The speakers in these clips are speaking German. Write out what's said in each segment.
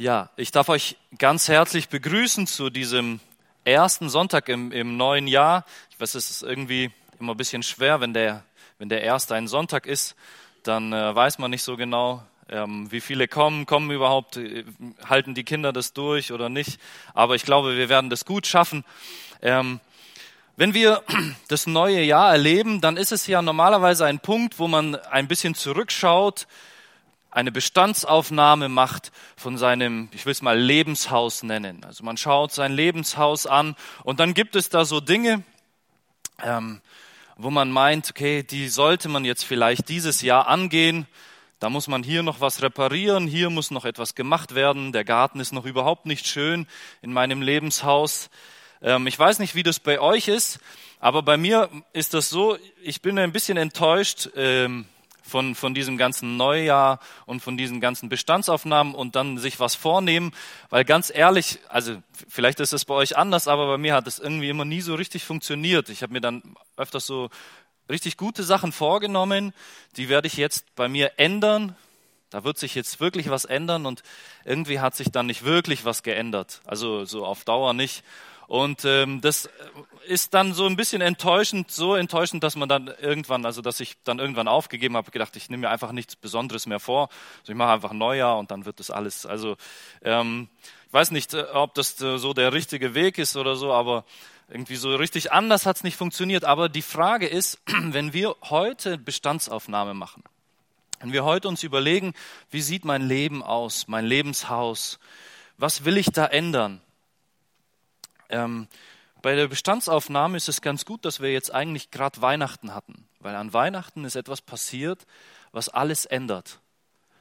Ja, ich darf euch ganz herzlich begrüßen zu diesem ersten Sonntag im, im neuen Jahr. Ich weiß, es ist irgendwie immer ein bisschen schwer, wenn der, wenn der erste ein Sonntag ist, dann äh, weiß man nicht so genau, ähm, wie viele kommen, kommen überhaupt, äh, halten die Kinder das durch oder nicht. Aber ich glaube, wir werden das gut schaffen. Ähm, wenn wir das neue Jahr erleben, dann ist es ja normalerweise ein Punkt, wo man ein bisschen zurückschaut, eine Bestandsaufnahme macht von seinem, ich will es mal Lebenshaus nennen. Also man schaut sein Lebenshaus an und dann gibt es da so Dinge, ähm, wo man meint, okay, die sollte man jetzt vielleicht dieses Jahr angehen. Da muss man hier noch was reparieren, hier muss noch etwas gemacht werden. Der Garten ist noch überhaupt nicht schön in meinem Lebenshaus. Ähm, ich weiß nicht, wie das bei euch ist, aber bei mir ist das so, ich bin ein bisschen enttäuscht. Ähm, von, von diesem ganzen Neujahr und von diesen ganzen Bestandsaufnahmen und dann sich was vornehmen, weil ganz ehrlich, also vielleicht ist es bei euch anders, aber bei mir hat es irgendwie immer nie so richtig funktioniert. Ich habe mir dann öfters so richtig gute Sachen vorgenommen, die werde ich jetzt bei mir ändern. Da wird sich jetzt wirklich was ändern und irgendwie hat sich dann nicht wirklich was geändert. Also so auf Dauer nicht. Und ähm, das ist dann so ein bisschen enttäuschend, so enttäuschend, dass man dann irgendwann, also dass ich dann irgendwann aufgegeben habe, gedacht, ich nehme mir einfach nichts Besonderes mehr vor. Also ich mache einfach ein Neujahr und dann wird das alles. Also ähm, ich weiß nicht, äh, ob das äh, so der richtige Weg ist oder so, aber irgendwie so richtig anders hat es nicht funktioniert. Aber die Frage ist, wenn wir heute Bestandsaufnahme machen, wenn wir heute uns überlegen, wie sieht mein Leben aus, mein Lebenshaus, was will ich da ändern? Ähm, bei der Bestandsaufnahme ist es ganz gut, dass wir jetzt eigentlich gerade Weihnachten hatten, weil an Weihnachten ist etwas passiert, was alles ändert.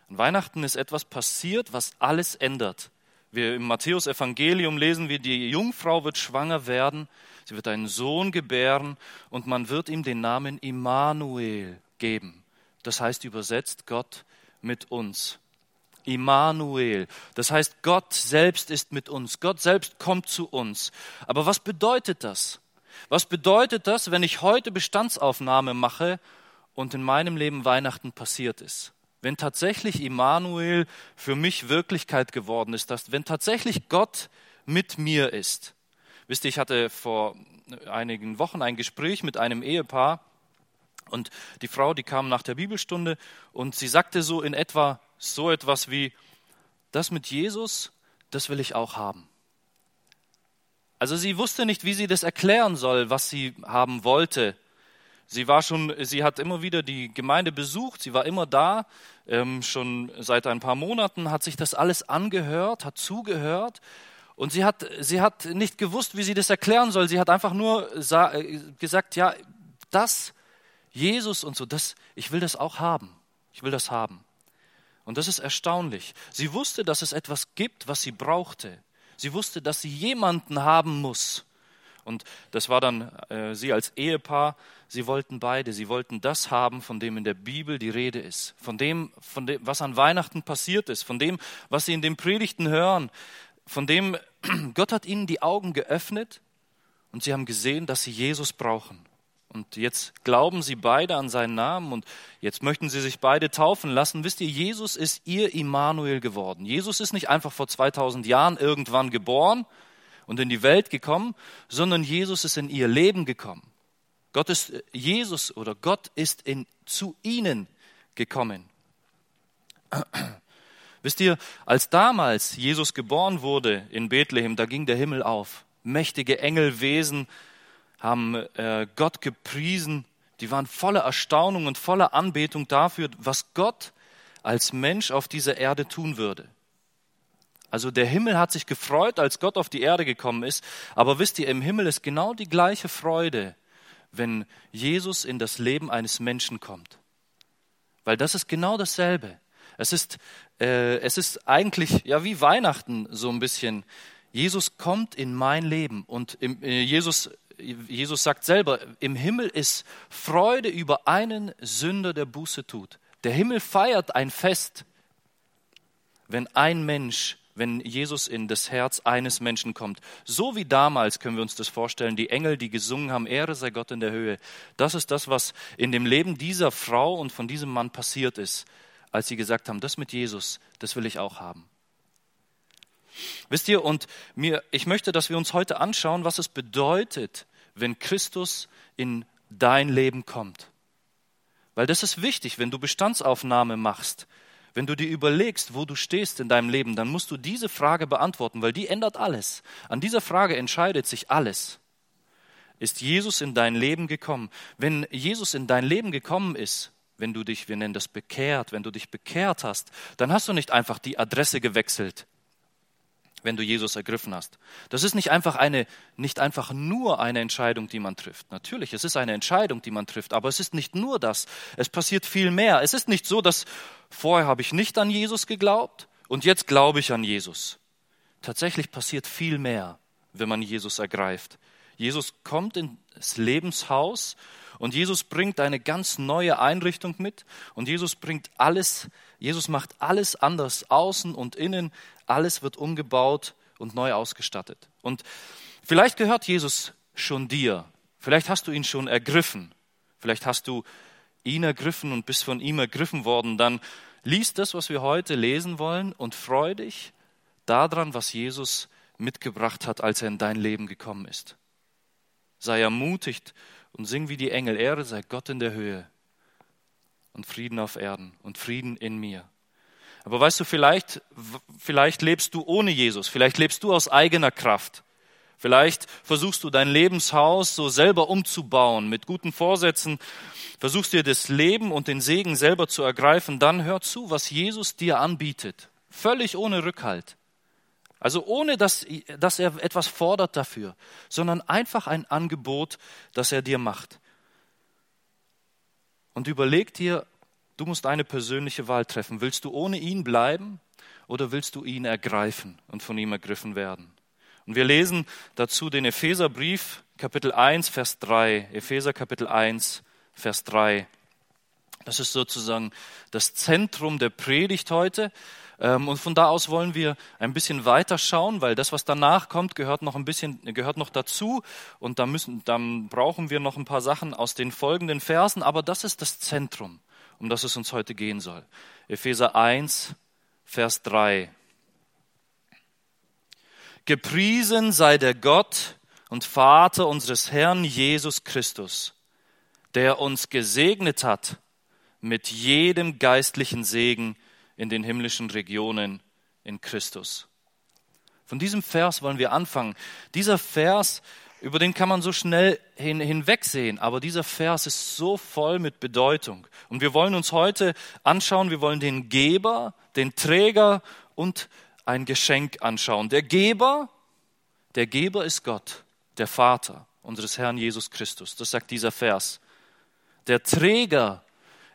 An Weihnachten ist etwas passiert, was alles ändert. Wir im Matthäus Evangelium lesen wir, die Jungfrau wird schwanger werden, sie wird einen Sohn gebären und man wird ihm den Namen Immanuel geben. Das heißt übersetzt Gott mit uns. Immanuel. Das heißt, Gott selbst ist mit uns. Gott selbst kommt zu uns. Aber was bedeutet das? Was bedeutet das, wenn ich heute Bestandsaufnahme mache und in meinem Leben Weihnachten passiert ist? Wenn tatsächlich Immanuel für mich Wirklichkeit geworden ist, dass, wenn tatsächlich Gott mit mir ist. Wisst ihr, ich hatte vor einigen Wochen ein Gespräch mit einem Ehepaar und die Frau, die kam nach der Bibelstunde und sie sagte so in etwa, so etwas wie, das mit Jesus, das will ich auch haben. Also sie wusste nicht, wie sie das erklären soll, was sie haben wollte. Sie war schon, sie hat immer wieder die Gemeinde besucht, sie war immer da, ähm, schon seit ein paar Monaten hat sich das alles angehört, hat zugehört und sie hat, sie hat nicht gewusst, wie sie das erklären soll. Sie hat einfach nur äh, gesagt, ja, das, Jesus und so, das, ich will das auch haben. Ich will das haben. Und das ist erstaunlich. Sie wusste, dass es etwas gibt, was sie brauchte. Sie wusste, dass sie jemanden haben muss. Und das war dann äh, sie als Ehepaar. Sie wollten beide. Sie wollten das haben, von dem in der Bibel die Rede ist. Von dem, von dem, was an Weihnachten passiert ist. Von dem, was sie in den Predigten hören. Von dem, Gott hat ihnen die Augen geöffnet und sie haben gesehen, dass sie Jesus brauchen. Und jetzt glauben sie beide an seinen Namen und jetzt möchten sie sich beide taufen lassen. Wisst ihr, Jesus ist ihr Immanuel geworden. Jesus ist nicht einfach vor 2000 Jahren irgendwann geboren und in die Welt gekommen, sondern Jesus ist in ihr Leben gekommen. Gott ist Jesus oder Gott ist in, zu ihnen gekommen. Wisst ihr, als damals Jesus geboren wurde in Bethlehem, da ging der Himmel auf. Mächtige Engelwesen haben äh, Gott gepriesen, die waren voller Erstaunung und voller Anbetung dafür, was Gott als Mensch auf dieser Erde tun würde. Also der Himmel hat sich gefreut, als Gott auf die Erde gekommen ist, aber wisst ihr, im Himmel ist genau die gleiche Freude, wenn Jesus in das Leben eines Menschen kommt. Weil das ist genau dasselbe. Es ist, äh, es ist eigentlich ja wie Weihnachten so ein bisschen. Jesus kommt in mein Leben und im, äh, Jesus Jesus sagt selber, im Himmel ist Freude über einen Sünder, der Buße tut. Der Himmel feiert ein Fest, wenn ein Mensch, wenn Jesus in das Herz eines Menschen kommt. So wie damals können wir uns das vorstellen, die Engel, die gesungen haben, Ehre sei Gott in der Höhe. Das ist das, was in dem Leben dieser Frau und von diesem Mann passiert ist, als sie gesagt haben, das mit Jesus, das will ich auch haben. Wisst ihr, und mir, ich möchte, dass wir uns heute anschauen, was es bedeutet, wenn Christus in dein Leben kommt. Weil das ist wichtig, wenn du Bestandsaufnahme machst, wenn du dir überlegst, wo du stehst in deinem Leben, dann musst du diese Frage beantworten, weil die ändert alles. An dieser Frage entscheidet sich alles. Ist Jesus in dein Leben gekommen? Wenn Jesus in dein Leben gekommen ist, wenn du dich, wir nennen das bekehrt, wenn du dich bekehrt hast, dann hast du nicht einfach die Adresse gewechselt, wenn du Jesus ergriffen hast. Das ist nicht einfach eine, nicht einfach nur eine Entscheidung, die man trifft. Natürlich, es ist eine Entscheidung, die man trifft, aber es ist nicht nur das. Es passiert viel mehr. Es ist nicht so, dass vorher habe ich nicht an Jesus geglaubt und jetzt glaube ich an Jesus. Tatsächlich passiert viel mehr, wenn man Jesus ergreift. Jesus kommt ins Lebenshaus und Jesus bringt eine ganz neue Einrichtung mit und Jesus bringt alles, Jesus macht alles anders, außen und innen, alles wird umgebaut und neu ausgestattet. Und vielleicht gehört Jesus schon dir, vielleicht hast du ihn schon ergriffen, vielleicht hast du ihn ergriffen und bist von ihm ergriffen worden, dann lies das, was wir heute lesen wollen und freu dich daran, was Jesus mitgebracht hat, als er in dein Leben gekommen ist. Sei ermutigt und sing wie die Engel, Ehre sei Gott in der Höhe und Frieden auf Erden und Frieden in mir. Aber weißt du, vielleicht, vielleicht lebst du ohne Jesus, vielleicht lebst du aus eigener Kraft. Vielleicht versuchst du dein Lebenshaus so selber umzubauen mit guten Vorsätzen, versuchst dir das Leben und den Segen selber zu ergreifen, dann hör zu, was Jesus dir anbietet. Völlig ohne Rückhalt. Also ohne, dass, dass er etwas fordert dafür, sondern einfach ein Angebot, das er dir macht. Und überleg dir, du musst eine persönliche Wahl treffen. Willst du ohne ihn bleiben oder willst du ihn ergreifen und von ihm ergriffen werden? Und wir lesen dazu den Epheserbrief, Kapitel 1, Vers 3. Epheser Kapitel 1, Vers 3. Das ist sozusagen das Zentrum der Predigt heute. Ähm, und von da aus wollen wir ein bisschen weiter schauen, weil das, was danach kommt, gehört noch ein bisschen, gehört noch dazu. Und da müssen, dann brauchen wir noch ein paar Sachen aus den folgenden Versen. Aber das ist das Zentrum, um das es uns heute gehen soll. Epheser 1, Vers 3. Gepriesen sei der Gott und Vater unseres Herrn Jesus Christus, der uns gesegnet hat mit jedem geistlichen Segen in den himmlischen Regionen in Christus. Von diesem Vers wollen wir anfangen. Dieser Vers, über den kann man so schnell hin, hinwegsehen, aber dieser Vers ist so voll mit Bedeutung. Und wir wollen uns heute anschauen, wir wollen den Geber, den Träger und ein Geschenk anschauen. Der Geber, der Geber ist Gott, der Vater unseres Herrn Jesus Christus. Das sagt dieser Vers. Der Träger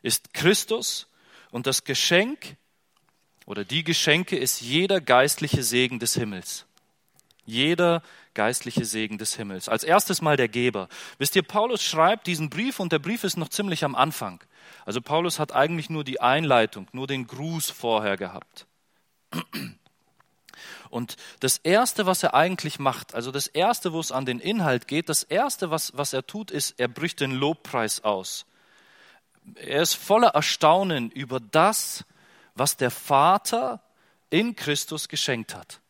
ist Christus und das Geschenk oder die Geschenke ist jeder geistliche Segen des Himmels. Jeder geistliche Segen des Himmels. Als erstes mal der Geber. Wisst ihr, Paulus schreibt diesen Brief und der Brief ist noch ziemlich am Anfang. Also Paulus hat eigentlich nur die Einleitung, nur den Gruß vorher gehabt. Und das Erste, was er eigentlich macht, also das Erste, wo es an den Inhalt geht, das Erste, was, was er tut, ist, er bricht den Lobpreis aus. Er ist voller Erstaunen über das, was der Vater in Christus geschenkt hat.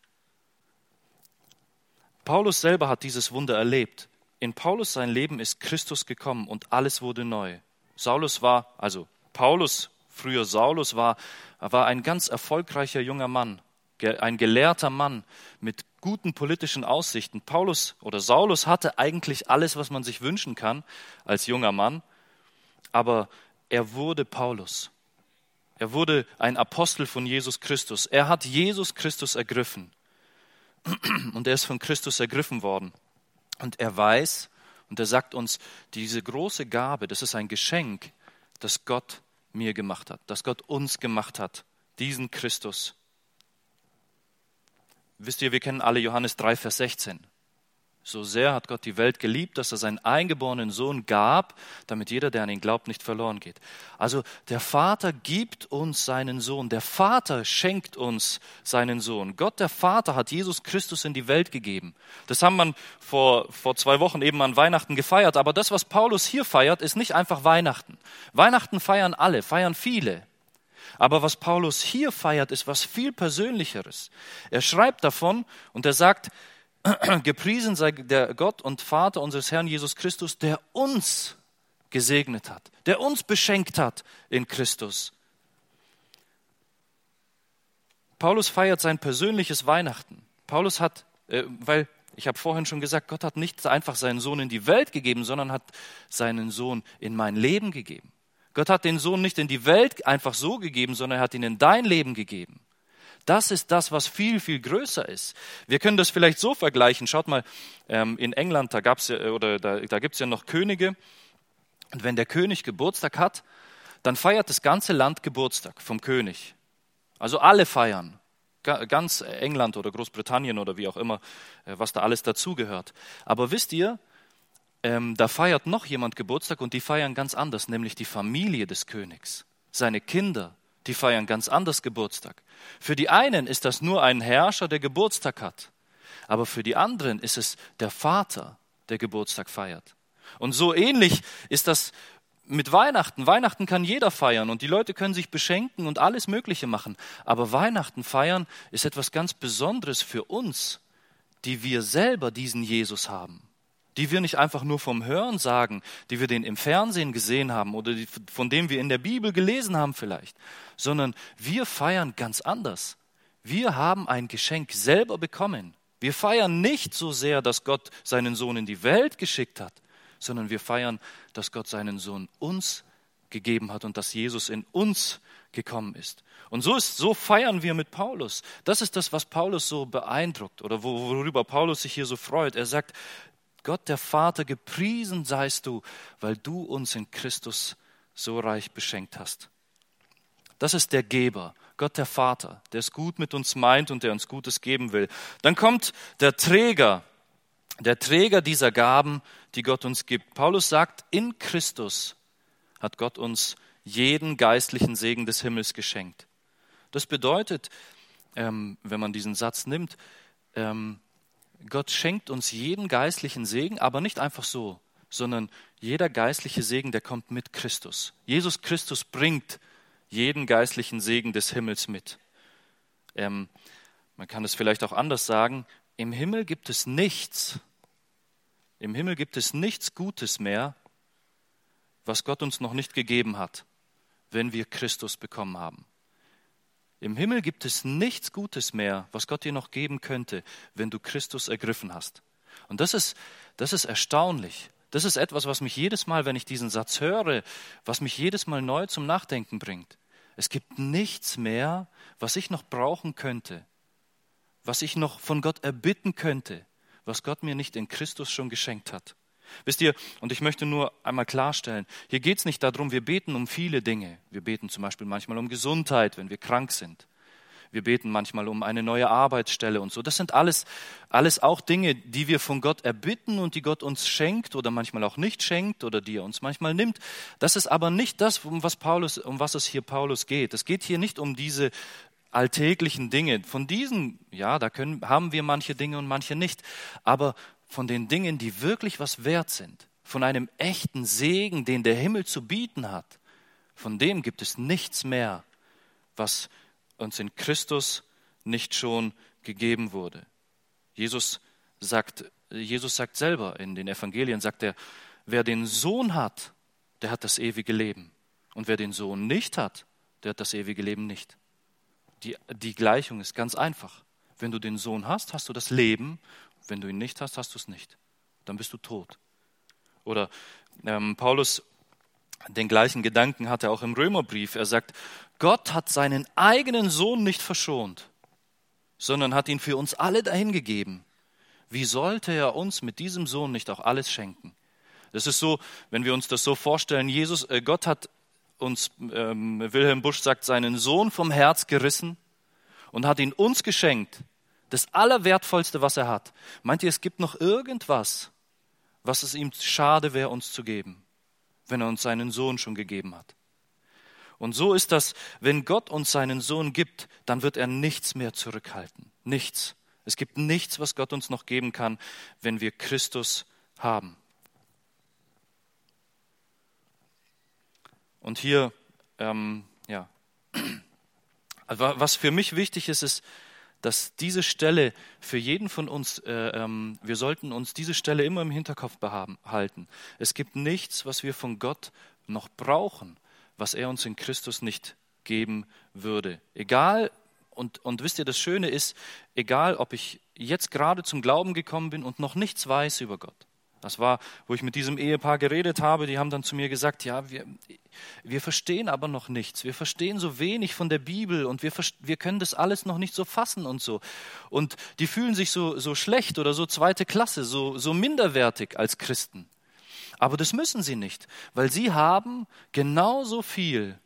Paulus selber hat dieses Wunder erlebt. In Paulus sein Leben ist Christus gekommen und alles wurde neu. Saulus war, also Paulus, früher Saulus war, war ein ganz erfolgreicher junger Mann, ein gelehrter Mann mit guten politischen Aussichten. Paulus oder Saulus hatte eigentlich alles, was man sich wünschen kann als junger Mann, aber er wurde Paulus. Er wurde ein Apostel von Jesus Christus. Er hat Jesus Christus ergriffen. Und er ist von Christus ergriffen worden. Und er weiß, und er sagt uns, diese große Gabe, das ist ein Geschenk, das Gott mir gemacht hat, das Gott uns gemacht hat, diesen Christus. Wisst ihr, wir kennen alle Johannes 3, Vers 16. So sehr hat Gott die Welt geliebt, dass er seinen eingeborenen Sohn gab, damit jeder, der an ihn glaubt, nicht verloren geht. Also der Vater gibt uns seinen Sohn. Der Vater schenkt uns seinen Sohn. Gott, der Vater, hat Jesus Christus in die Welt gegeben. Das haben wir vor, vor zwei Wochen eben an Weihnachten gefeiert. Aber das, was Paulus hier feiert, ist nicht einfach Weihnachten. Weihnachten feiern alle, feiern viele. Aber was Paulus hier feiert, ist was viel Persönlicheres. Er schreibt davon und er sagt, gepriesen sei der Gott und Vater unseres Herrn Jesus Christus, der uns gesegnet hat, der uns beschenkt hat in Christus. Paulus feiert sein persönliches Weihnachten. Paulus hat, äh, weil ich habe vorhin schon gesagt, Gott hat nicht einfach seinen Sohn in die Welt gegeben, sondern hat seinen Sohn in mein Leben gegeben. Gott hat den Sohn nicht in die Welt einfach so gegeben, sondern er hat ihn in dein Leben gegeben. Das ist das, was viel, viel größer ist. Wir können das vielleicht so vergleichen. Schaut mal, ähm, in England, da ja, oder da, da gibt's ja noch Könige. Und wenn der König Geburtstag hat, dann feiert das ganze Land Geburtstag vom König. Also alle feiern. Ganz England oder Großbritannien oder wie auch immer, äh, was da alles dazugehört. Aber wisst ihr, ähm, da feiert noch jemand Geburtstag und die feiern ganz anders, nämlich die Familie des Königs, seine Kinder, die feiern ganz anders Geburtstag. Für die einen ist das nur ein Herrscher, der Geburtstag hat, aber für die anderen ist es der Vater, der Geburtstag feiert. Und so ähnlich ist das mit Weihnachten. Weihnachten kann jeder feiern und die Leute können sich beschenken und alles Mögliche machen. Aber Weihnachten feiern ist etwas ganz Besonderes für uns, die wir selber diesen Jesus haben die wir nicht einfach nur vom Hören sagen, die wir den im Fernsehen gesehen haben oder die, von dem wir in der Bibel gelesen haben vielleicht, sondern wir feiern ganz anders. Wir haben ein Geschenk selber bekommen. Wir feiern nicht so sehr, dass Gott seinen Sohn in die Welt geschickt hat, sondern wir feiern, dass Gott seinen Sohn uns gegeben hat und dass Jesus in uns gekommen ist. Und so ist, so feiern wir mit Paulus. Das ist das, was Paulus so beeindruckt oder worüber Paulus sich hier so freut. Er sagt, Gott der Vater, gepriesen seist du, weil du uns in Christus so reich beschenkt hast. Das ist der Geber, Gott der Vater, der es gut mit uns meint und der uns Gutes geben will. Dann kommt der Träger, der Träger dieser Gaben, die Gott uns gibt. Paulus sagt, in Christus hat Gott uns jeden geistlichen Segen des Himmels geschenkt. Das bedeutet, ähm, wenn man diesen Satz nimmt, ähm, Gott schenkt uns jeden geistlichen Segen, aber nicht einfach so, sondern jeder geistliche Segen, der kommt mit Christus. Jesus Christus bringt jeden geistlichen Segen des Himmels mit. Ähm, man kann es vielleicht auch anders sagen, im Himmel gibt es nichts, im Himmel gibt es nichts Gutes mehr, was Gott uns noch nicht gegeben hat, wenn wir Christus bekommen haben. Im Himmel gibt es nichts Gutes mehr, was Gott dir noch geben könnte, wenn du Christus ergriffen hast. Und das ist, das ist erstaunlich. Das ist etwas, was mich jedes Mal, wenn ich diesen Satz höre, was mich jedes Mal neu zum Nachdenken bringt. Es gibt nichts mehr, was ich noch brauchen könnte, was ich noch von Gott erbitten könnte, was Gott mir nicht in Christus schon geschenkt hat. Wisst ihr, und ich möchte nur einmal klarstellen, hier geht es nicht darum, wir beten um viele Dinge. Wir beten zum Beispiel manchmal um Gesundheit, wenn wir krank sind. Wir beten manchmal um eine neue Arbeitsstelle und so. Das sind alles, alles auch Dinge, die wir von Gott erbitten und die Gott uns schenkt oder manchmal auch nicht schenkt oder die er uns manchmal nimmt. Das ist aber nicht das, um was, Paulus, um was es hier Paulus geht. Es geht hier nicht um diese alltäglichen Dinge. Von diesen, ja, da können, haben wir manche Dinge und manche nicht. Aber von den Dingen, die wirklich was wert sind, von einem echten Segen, den der Himmel zu bieten hat, von dem gibt es nichts mehr, was uns in Christus nicht schon gegeben wurde. Jesus sagt, Jesus sagt selber in den Evangelien, sagt er, wer den Sohn hat, der hat das ewige Leben. Und wer den Sohn nicht hat, der hat das ewige Leben nicht. Die, die Gleichung ist ganz einfach. Wenn du den Sohn hast, hast du das Leben wenn du ihn nicht hast, hast du es nicht. Dann bist du tot. Oder ähm, Paulus, den gleichen Gedanken hat er auch im Römerbrief. Er sagt, Gott hat seinen eigenen Sohn nicht verschont, sondern hat ihn für uns alle dahingegeben. Wie sollte er uns mit diesem Sohn nicht auch alles schenken? Das ist so, wenn wir uns das so vorstellen, Jesus, äh, Gott hat uns, ähm, Wilhelm Busch sagt, seinen Sohn vom Herz gerissen und hat ihn uns geschenkt, das Allerwertvollste, was er hat. Meint ihr, es gibt noch irgendwas, was es ihm schade wäre, uns zu geben, wenn er uns seinen Sohn schon gegeben hat? Und so ist das, wenn Gott uns seinen Sohn gibt, dann wird er nichts mehr zurückhalten. Nichts. Es gibt nichts, was Gott uns noch geben kann, wenn wir Christus haben. Und hier, ähm, ja, Also was für mich wichtig ist, ist, dass diese Stelle für jeden von uns, äh, ähm, wir sollten uns diese Stelle immer im Hinterkopf behalten. Es gibt nichts, was wir von Gott noch brauchen, was er uns in Christus nicht geben würde. Egal, und, und wisst ihr, das Schöne ist, egal ob ich jetzt gerade zum Glauben gekommen bin und noch nichts weiß über Gott. Das war, wo ich mit diesem Ehepaar geredet habe, die haben dann zu mir gesagt, ja, wir, wir verstehen aber noch nichts. Wir verstehen so wenig von der Bibel und wir, wir können das alles noch nicht so fassen und so. Und die fühlen sich so, so schlecht oder so zweite Klasse, so, so minderwertig als Christen. Aber das müssen sie nicht, weil sie haben genauso viel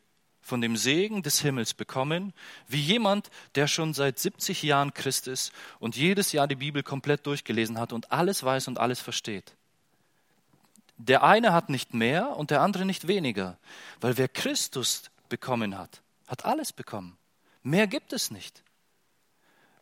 von dem Segen des Himmels bekommen, wie jemand, der schon seit 70 Jahren Christ ist und jedes Jahr die Bibel komplett durchgelesen hat und alles weiß und alles versteht. Der eine hat nicht mehr und der andere nicht weniger, weil wer Christus bekommen hat, hat alles bekommen. Mehr gibt es nicht.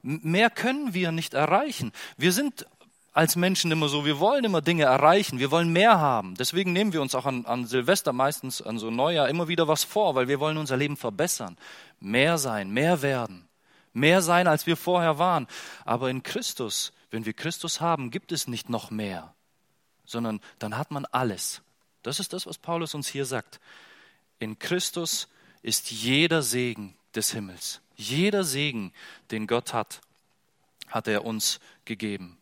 Mehr können wir nicht erreichen. Wir sind als Menschen immer so, wir wollen immer Dinge erreichen, wir wollen mehr haben. Deswegen nehmen wir uns auch an, an Silvester meistens, an so Neujahr immer wieder was vor, weil wir wollen unser Leben verbessern. Mehr sein, mehr werden. Mehr sein, als wir vorher waren. Aber in Christus, wenn wir Christus haben, gibt es nicht noch mehr, sondern dann hat man alles. Das ist das, was Paulus uns hier sagt. In Christus ist jeder Segen des Himmels. Jeder Segen, den Gott hat, hat er uns gegeben.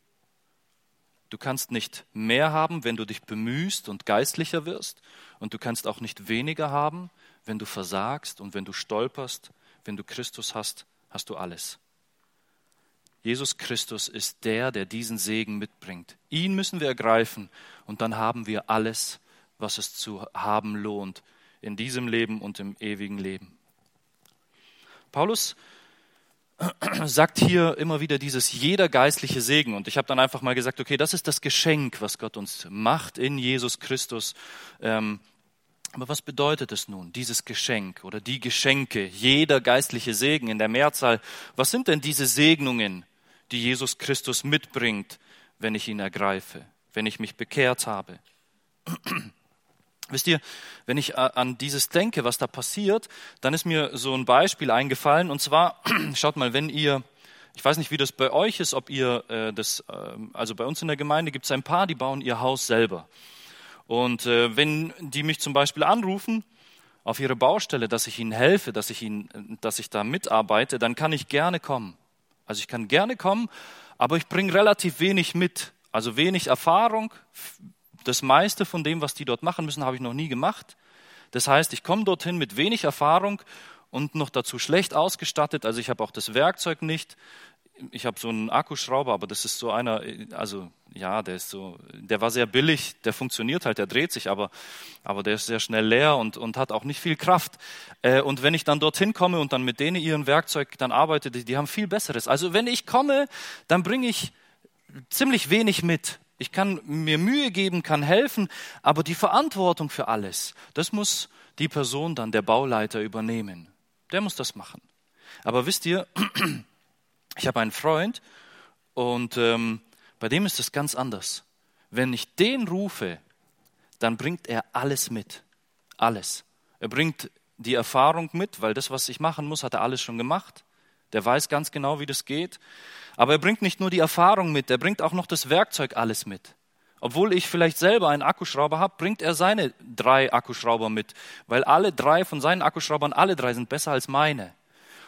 Du kannst nicht mehr haben, wenn du dich bemühst und geistlicher wirst. Und du kannst auch nicht weniger haben, wenn du versagst und wenn du stolperst. Wenn du Christus hast, hast du alles. Jesus Christus ist der, der diesen Segen mitbringt. Ihn müssen wir ergreifen und dann haben wir alles, was es zu haben lohnt in diesem Leben und im ewigen Leben. Paulus sagt hier immer wieder dieses jeder geistliche Segen. Und ich habe dann einfach mal gesagt, okay, das ist das Geschenk, was Gott uns macht in Jesus Christus. Ähm, aber was bedeutet es nun, dieses Geschenk oder die Geschenke, jeder geistliche Segen in der Mehrzahl? Was sind denn diese Segnungen, die Jesus Christus mitbringt, wenn ich ihn ergreife, wenn ich mich bekehrt habe? Wisst ihr, wenn ich äh, an dieses denke, was da passiert, dann ist mir so ein Beispiel eingefallen. Und zwar, schaut mal, wenn ihr, ich weiß nicht, wie das bei euch ist, ob ihr äh, das, äh, also bei uns in der Gemeinde gibt es ein paar, die bauen ihr Haus selber. Und äh, wenn die mich zum Beispiel anrufen auf ihre Baustelle, dass ich ihnen helfe, dass ich ihnen, dass ich da mitarbeite, dann kann ich gerne kommen. Also ich kann gerne kommen, aber ich bringe relativ wenig mit. Also wenig Erfahrung, das meiste von dem, was die dort machen müssen, habe ich noch nie gemacht. Das heißt, ich komme dorthin mit wenig Erfahrung und noch dazu schlecht ausgestattet. Also ich habe auch das Werkzeug nicht. Ich habe so einen Akkuschrauber, aber das ist so einer, also ja, der ist so, der war sehr billig, der funktioniert halt, der dreht sich, aber, aber der ist sehr schnell leer und, und hat auch nicht viel Kraft. Äh, und wenn ich dann dorthin komme und dann mit denen ihren Werkzeug dann arbeite, die, die haben viel Besseres. Also wenn ich komme, dann bringe ich ziemlich wenig mit. Ich kann mir Mühe geben, kann helfen, aber die Verantwortung für alles, das muss die Person dann, der Bauleiter, übernehmen. Der muss das machen. Aber wisst ihr, ich habe einen Freund und ähm, bei dem ist es ganz anders. Wenn ich den rufe, dann bringt er alles mit. Alles. Er bringt die Erfahrung mit, weil das, was ich machen muss, hat er alles schon gemacht. Der weiß ganz genau, wie das geht. Aber er bringt nicht nur die Erfahrung mit, er bringt auch noch das Werkzeug alles mit. Obwohl ich vielleicht selber einen Akkuschrauber habe, bringt er seine drei Akkuschrauber mit, weil alle drei von seinen Akkuschraubern, alle drei sind besser als meine.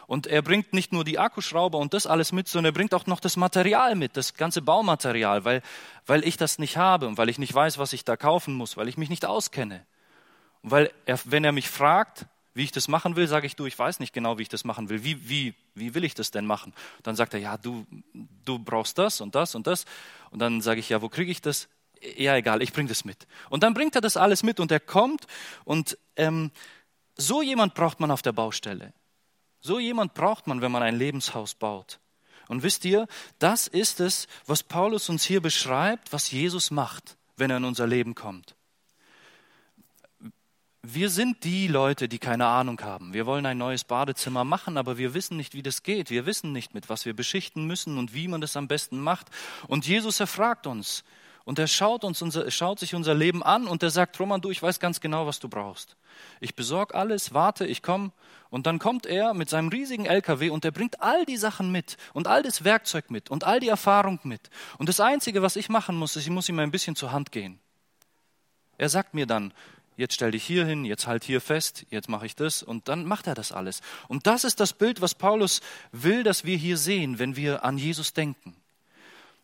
Und er bringt nicht nur die Akkuschrauber und das alles mit, sondern er bringt auch noch das Material mit, das ganze Baumaterial, weil, weil ich das nicht habe und weil ich nicht weiß, was ich da kaufen muss, weil ich mich nicht auskenne. Und weil er, wenn er mich fragt, wie ich das machen will, sage ich, du, ich weiß nicht genau, wie ich das machen will. Wie, wie, wie will ich das denn machen? Dann sagt er, ja, du, du brauchst das und das und das. Und dann sage ich, ja, wo kriege ich das? Ja, egal, ich bringe das mit. Und dann bringt er das alles mit und er kommt und ähm, so jemand braucht man auf der Baustelle. So jemand braucht man, wenn man ein Lebenshaus baut. Und wisst ihr, das ist es, was Paulus uns hier beschreibt, was Jesus macht, wenn er in unser Leben kommt wir sind die Leute, die keine Ahnung haben. Wir wollen ein neues Badezimmer machen, aber wir wissen nicht, wie das geht. Wir wissen nicht, mit was wir beschichten müssen und wie man das am besten macht. Und Jesus erfragt uns Und er schaut, uns unser, schaut sich unser Leben an und er sagt, Roman, du, ich weiß ganz genau, was du brauchst. Ich besorge alles, warte, ich komme. Und dann kommt er mit seinem riesigen LKW und er bringt all die Sachen mit und all das Werkzeug mit und all die Erfahrung mit. Und das Einzige, was ich machen muss, ist, ich muss ihm ein bisschen zur Hand gehen. Er sagt mir dann, jetzt stell dich hier hin, jetzt halt hier fest, jetzt mache ich das und dann macht er das alles. Und das ist das Bild, was Paulus will, dass wir hier sehen, wenn wir an Jesus denken.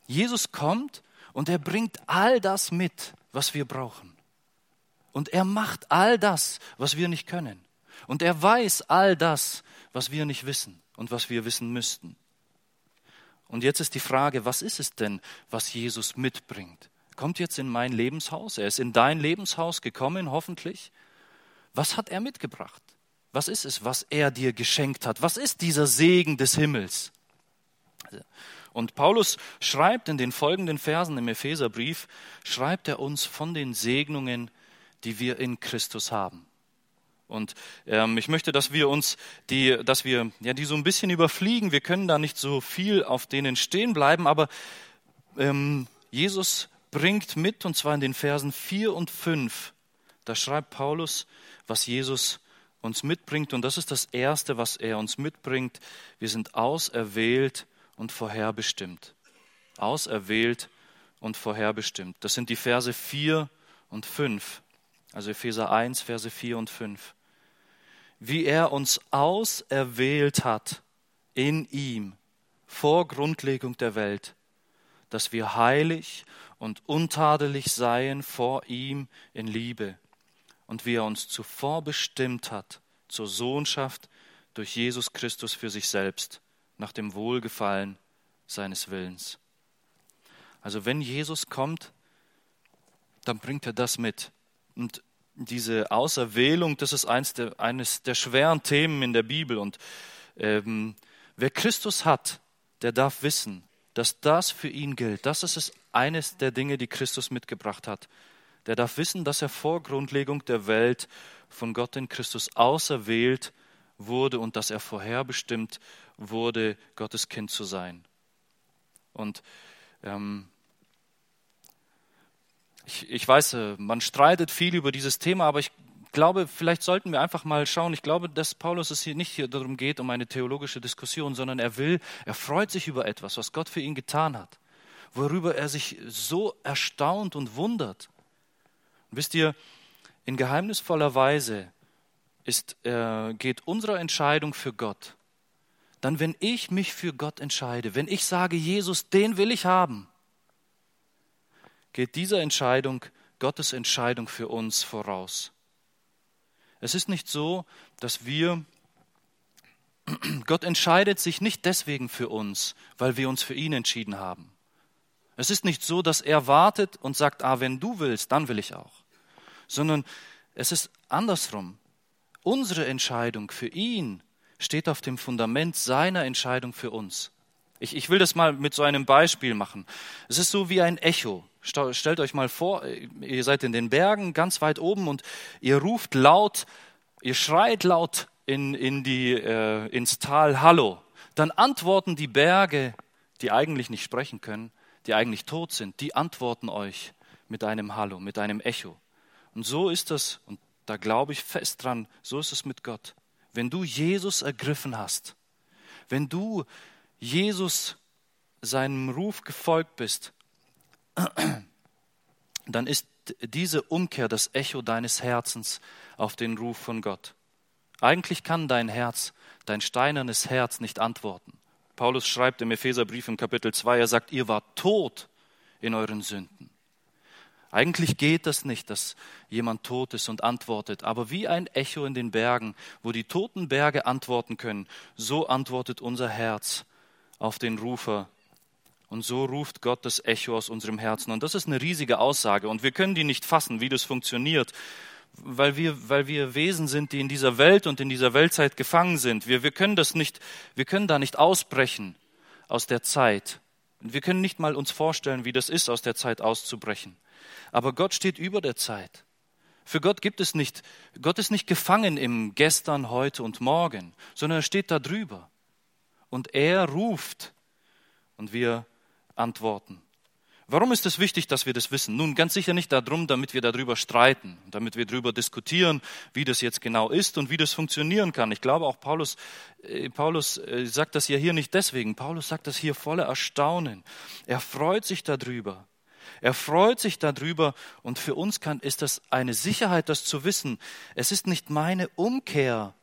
Jesus kommt und er bringt all das mit, was wir brauchen. Und er macht all das, was wir nicht können. Und er weiß all das, was wir nicht wissen und was wir wissen müssten. Und jetzt ist die Frage, was ist es denn, was Jesus mitbringt? kommt jetzt in mein Lebenshaus, er ist in dein Lebenshaus gekommen, hoffentlich. Was hat er mitgebracht? Was ist es, was er dir geschenkt hat? Was ist dieser Segen des Himmels? Und Paulus schreibt in den folgenden Versen im Epheserbrief, schreibt er uns von den Segnungen, die wir in Christus haben. Und ähm, ich möchte, dass wir uns die, dass wir ja die so ein bisschen überfliegen. Wir können da nicht so viel auf denen stehen bleiben, aber ähm, Jesus bringt mit, und zwar in den Versen 4 und 5. Da schreibt Paulus, was Jesus uns mitbringt. Und das ist das Erste, was er uns mitbringt. Wir sind auserwählt und vorherbestimmt. Auserwählt und vorherbestimmt. Das sind die Verse 4 und 5. Also Epheser 1, Verse 4 und 5. Wie er uns auserwählt hat in ihm vor Grundlegung der Welt, dass wir heilig und untadelig seien vor ihm in Liebe und wie er uns zuvor bestimmt hat zur Sohnschaft durch Jesus Christus für sich selbst, nach dem Wohlgefallen seines Willens. Also wenn Jesus kommt, dann bringt er das mit. Und diese Auserwählung, das ist eines der, eines der schweren Themen in der Bibel. Und ähm, wer Christus hat, der darf wissen, dass das für ihn gilt. Das ist es eines der Dinge, die Christus mitgebracht hat. Der darf wissen, dass er vor Grundlegung der Welt von Gott in Christus auserwählt wurde und dass er vorherbestimmt wurde, Gottes Kind zu sein. Und ähm, ich, ich weiß, äh, man streitet viel über dieses Thema, aber ich glaube, vielleicht sollten wir einfach mal schauen. Ich glaube, dass Paulus es hier nicht hier darum geht, um eine theologische Diskussion, sondern er will, er freut sich über etwas, was Gott für ihn getan hat, worüber er sich so erstaunt und wundert. Und wisst ihr, in geheimnisvoller Weise ist, äh, geht unsere Entscheidung für Gott. Dann, wenn ich mich für Gott entscheide, wenn ich sage, Jesus, den will ich haben, geht dieser Entscheidung Gottes Entscheidung für uns voraus. Es ist nicht so, dass wir, Gott entscheidet sich nicht deswegen für uns, weil wir uns für ihn entschieden haben. Es ist nicht so, dass er wartet und sagt, ah, wenn du willst, dann will ich auch. Sondern es ist andersrum. Unsere Entscheidung für ihn steht auf dem Fundament seiner Entscheidung für uns. Ich, ich will das mal mit so einem Beispiel machen. Es ist so wie ein Echo. Stellt euch mal vor, ihr seid in den Bergen ganz weit oben und ihr ruft laut, ihr schreit laut in, in die, äh, ins Tal Hallo. Dann antworten die Berge, die eigentlich nicht sprechen können, die eigentlich tot sind, die antworten euch mit einem Hallo, mit einem Echo. Und so ist das, und da glaube ich fest dran, so ist es mit Gott. Wenn du Jesus ergriffen hast, wenn du Jesus seinem Ruf gefolgt bist, dann ist diese Umkehr das Echo deines Herzens auf den Ruf von Gott. Eigentlich kann dein Herz, dein steinernes Herz nicht antworten. Paulus schreibt im Epheserbrief im Kapitel 2, er sagt, ihr wart tot in euren Sünden. Eigentlich geht das nicht, dass jemand tot ist und antwortet, aber wie ein Echo in den Bergen, wo die toten Berge antworten können, so antwortet unser Herz auf den Rufer. Und so ruft Gott das Echo aus unserem Herzen. Und das ist eine riesige Aussage. Und wir können die nicht fassen, wie das funktioniert, weil wir, weil wir Wesen sind, die in dieser Welt und in dieser Weltzeit gefangen sind. Wir, wir können das nicht, wir können da nicht ausbrechen aus der Zeit. Wir können nicht mal uns vorstellen, wie das ist, aus der Zeit auszubrechen. Aber Gott steht über der Zeit. Für Gott gibt es nicht, Gott ist nicht gefangen im Gestern, heute und morgen, sondern er steht da drüber und er ruft und wir antworten. Warum ist es wichtig, dass wir das wissen? Nun, ganz sicher nicht darum, damit wir darüber streiten, damit wir darüber diskutieren, wie das jetzt genau ist und wie das funktionieren kann. Ich glaube auch Paulus, äh, Paulus äh, sagt das ja hier nicht deswegen. Paulus sagt das hier voller Erstaunen. Er freut sich darüber. Er freut sich darüber und für uns kann, ist das eine Sicherheit, das zu wissen. Es ist nicht meine Umkehr,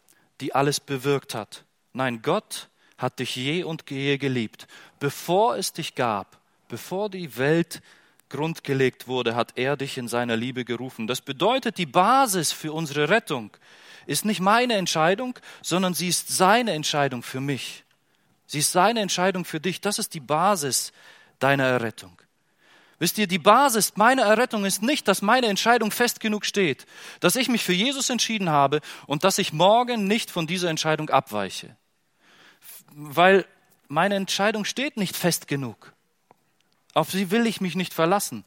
die alles bewirkt hat. Nein, Gott hat dich je und je geliebt, bevor es dich gab Bevor die Welt grundgelegt wurde, hat er dich in seiner Liebe gerufen. Das bedeutet, die Basis für unsere Rettung ist nicht meine Entscheidung, sondern sie ist seine Entscheidung für mich. Sie ist seine Entscheidung für dich. Das ist die Basis deiner Errettung. Wisst ihr, die Basis meiner Errettung ist nicht, dass meine Entscheidung fest genug steht, dass ich mich für Jesus entschieden habe und dass ich morgen nicht von dieser Entscheidung abweiche. Weil meine Entscheidung steht nicht fest genug. Auf sie will ich mich nicht verlassen.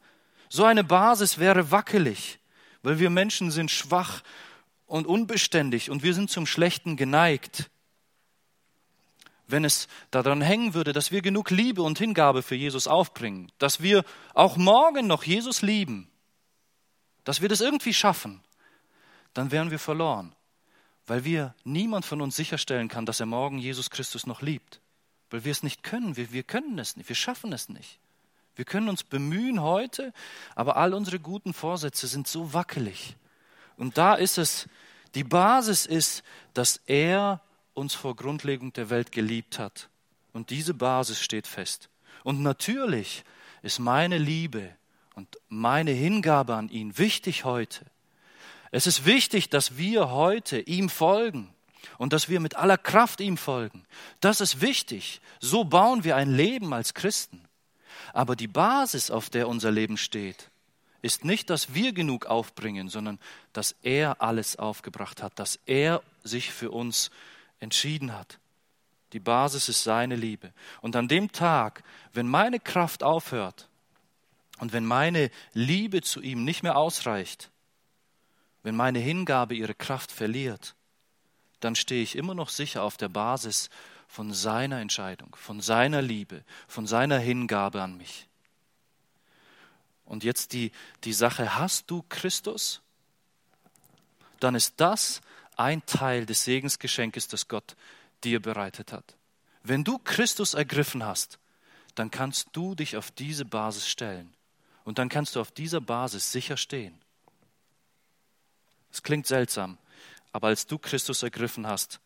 So eine Basis wäre wackelig, weil wir Menschen sind schwach und unbeständig und wir sind zum Schlechten geneigt. Wenn es daran hängen würde, dass wir genug Liebe und Hingabe für Jesus aufbringen, dass wir auch morgen noch Jesus lieben, dass wir das irgendwie schaffen, dann wären wir verloren, weil wir niemand von uns sicherstellen kann, dass er morgen Jesus Christus noch liebt, weil wir es nicht können, wir, wir können es nicht, wir schaffen es nicht. Wir können uns bemühen heute, aber all unsere guten Vorsätze sind so wackelig. Und da ist es, die Basis ist, dass er uns vor Grundlegung der Welt geliebt hat. Und diese Basis steht fest. Und natürlich ist meine Liebe und meine Hingabe an ihn wichtig heute. Es ist wichtig, dass wir heute ihm folgen und dass wir mit aller Kraft ihm folgen. Das ist wichtig. So bauen wir ein Leben als Christen. Aber die Basis, auf der unser Leben steht, ist nicht, dass wir genug aufbringen, sondern dass er alles aufgebracht hat, dass er sich für uns entschieden hat. Die Basis ist seine Liebe. Und an dem Tag, wenn meine Kraft aufhört und wenn meine Liebe zu ihm nicht mehr ausreicht, wenn meine Hingabe ihre Kraft verliert, dann stehe ich immer noch sicher auf der Basis von seiner Entscheidung, von seiner Liebe, von seiner Hingabe an mich. Und jetzt die, die Sache, hast du Christus? Dann ist das ein Teil des Segensgeschenkes, das Gott dir bereitet hat. Wenn du Christus ergriffen hast, dann kannst du dich auf diese Basis stellen. Und dann kannst du auf dieser Basis sicher stehen. Es klingt seltsam, aber als du Christus ergriffen hast,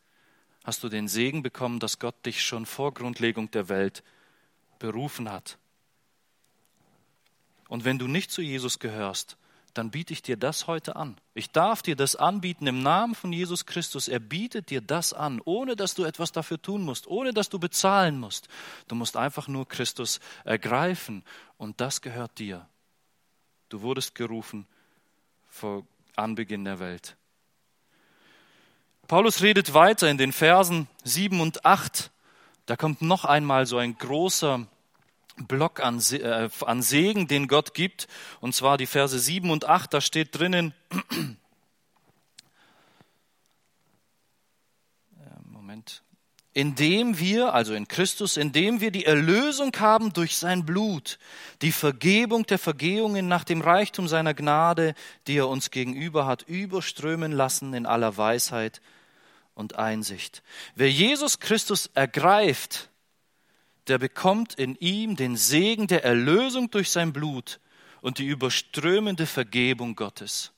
hast du den Segen bekommen, dass Gott dich schon vor Grundlegung der Welt berufen hat. Und wenn du nicht zu Jesus gehörst, dann biete ich dir das heute an. Ich darf dir das anbieten im Namen von Jesus Christus. Er bietet dir das an, ohne dass du etwas dafür tun musst, ohne dass du bezahlen musst. Du musst einfach nur Christus ergreifen und das gehört dir. Du wurdest gerufen vor Anbeginn der Welt. Paulus redet weiter in den Versen 7 und 8. Da kommt noch einmal so ein großer Block an, äh, an Segen, den Gott gibt. Und zwar die Verse 7 und 8, da steht drinnen, Moment, indem wir, also in Christus, indem wir die Erlösung haben durch sein Blut, die Vergebung der Vergehungen nach dem Reichtum seiner Gnade, die er uns gegenüber hat, überströmen lassen in aller Weisheit und Einsicht. Wer Jesus Christus ergreift, der bekommt in ihm den Segen der Erlösung durch sein Blut und die überströmende Vergebung Gottes.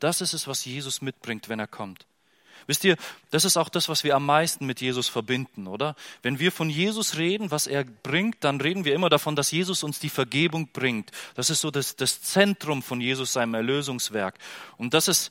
Das ist es, was Jesus mitbringt, wenn er kommt. Wisst ihr, das ist auch das, was wir am meisten mit Jesus verbinden, oder? Wenn wir von Jesus reden, was er bringt, dann reden wir immer davon, dass Jesus uns die Vergebung bringt. Das ist so das, das Zentrum von Jesus, seinem Erlösungswerk. Und das ist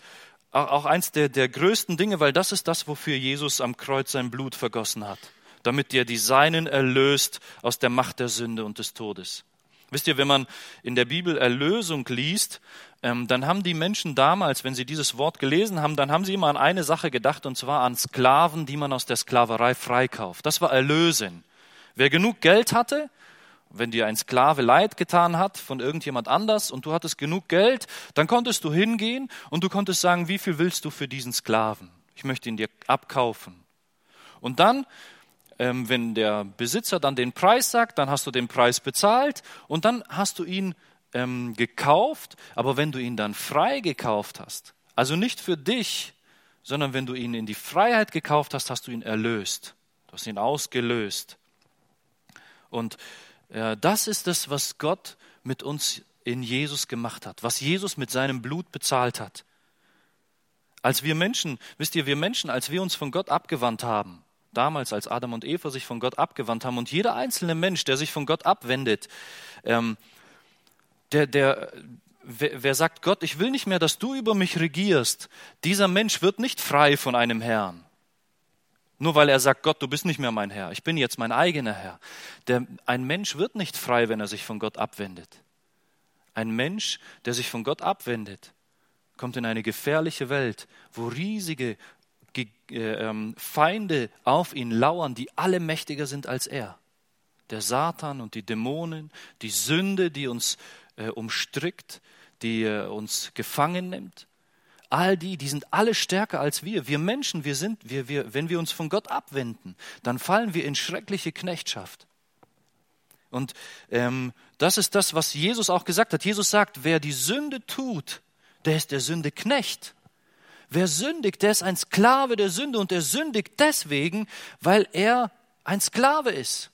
auch eins der, der größten Dinge, weil das ist das, wofür Jesus am Kreuz sein Blut vergossen hat, damit er die Seinen erlöst aus der Macht der Sünde und des Todes. Wisst ihr, wenn man in der Bibel Erlösung liest, ähm, dann haben die Menschen damals, wenn sie dieses Wort gelesen haben, dann haben sie immer an eine Sache gedacht, und zwar an Sklaven, die man aus der Sklaverei freikauft. Das war Erlösen. Wer genug Geld hatte, wenn dir ein Sklave Leid getan hat von irgendjemand anders und du hattest genug Geld, dann konntest du hingehen und du konntest sagen, wie viel willst du für diesen Sklaven? Ich möchte ihn dir abkaufen. Und dann ähm, wenn der Besitzer dann den Preis sagt, dann hast du den Preis bezahlt und dann hast du ihn ähm, gekauft. Aber wenn du ihn dann frei gekauft hast, also nicht für dich, sondern wenn du ihn in die Freiheit gekauft hast, hast du ihn erlöst. Du hast ihn ausgelöst. Und äh, das ist das, was Gott mit uns in Jesus gemacht hat, was Jesus mit seinem Blut bezahlt hat. Als wir Menschen, wisst ihr, wir Menschen, als wir uns von Gott abgewandt haben, damals, als Adam und Eva sich von Gott abgewandt haben und jeder einzelne Mensch, der sich von Gott abwendet, ähm, der, der, wer, wer sagt Gott, ich will nicht mehr, dass du über mich regierst, dieser Mensch wird nicht frei von einem Herrn. Nur weil er sagt, Gott, du bist nicht mehr mein Herr, ich bin jetzt mein eigener Herr. Der, ein Mensch wird nicht frei, wenn er sich von Gott abwendet. Ein Mensch, der sich von Gott abwendet, kommt in eine gefährliche Welt, wo riesige Feinde auf ihn lauern, die alle mächtiger sind als er. Der Satan und die Dämonen, die Sünde, die uns äh, umstrickt, die äh, uns gefangen nimmt. All die, die sind alle stärker als wir. Wir Menschen, wir sind, wir, wir, wenn wir uns von Gott abwenden, dann fallen wir in schreckliche Knechtschaft. Und ähm, das ist das, was Jesus auch gesagt hat. Jesus sagt, wer die Sünde tut, der ist der Sünde Knecht. Wer sündigt, der ist ein Sklave der Sünde und er sündigt deswegen, weil er ein Sklave ist,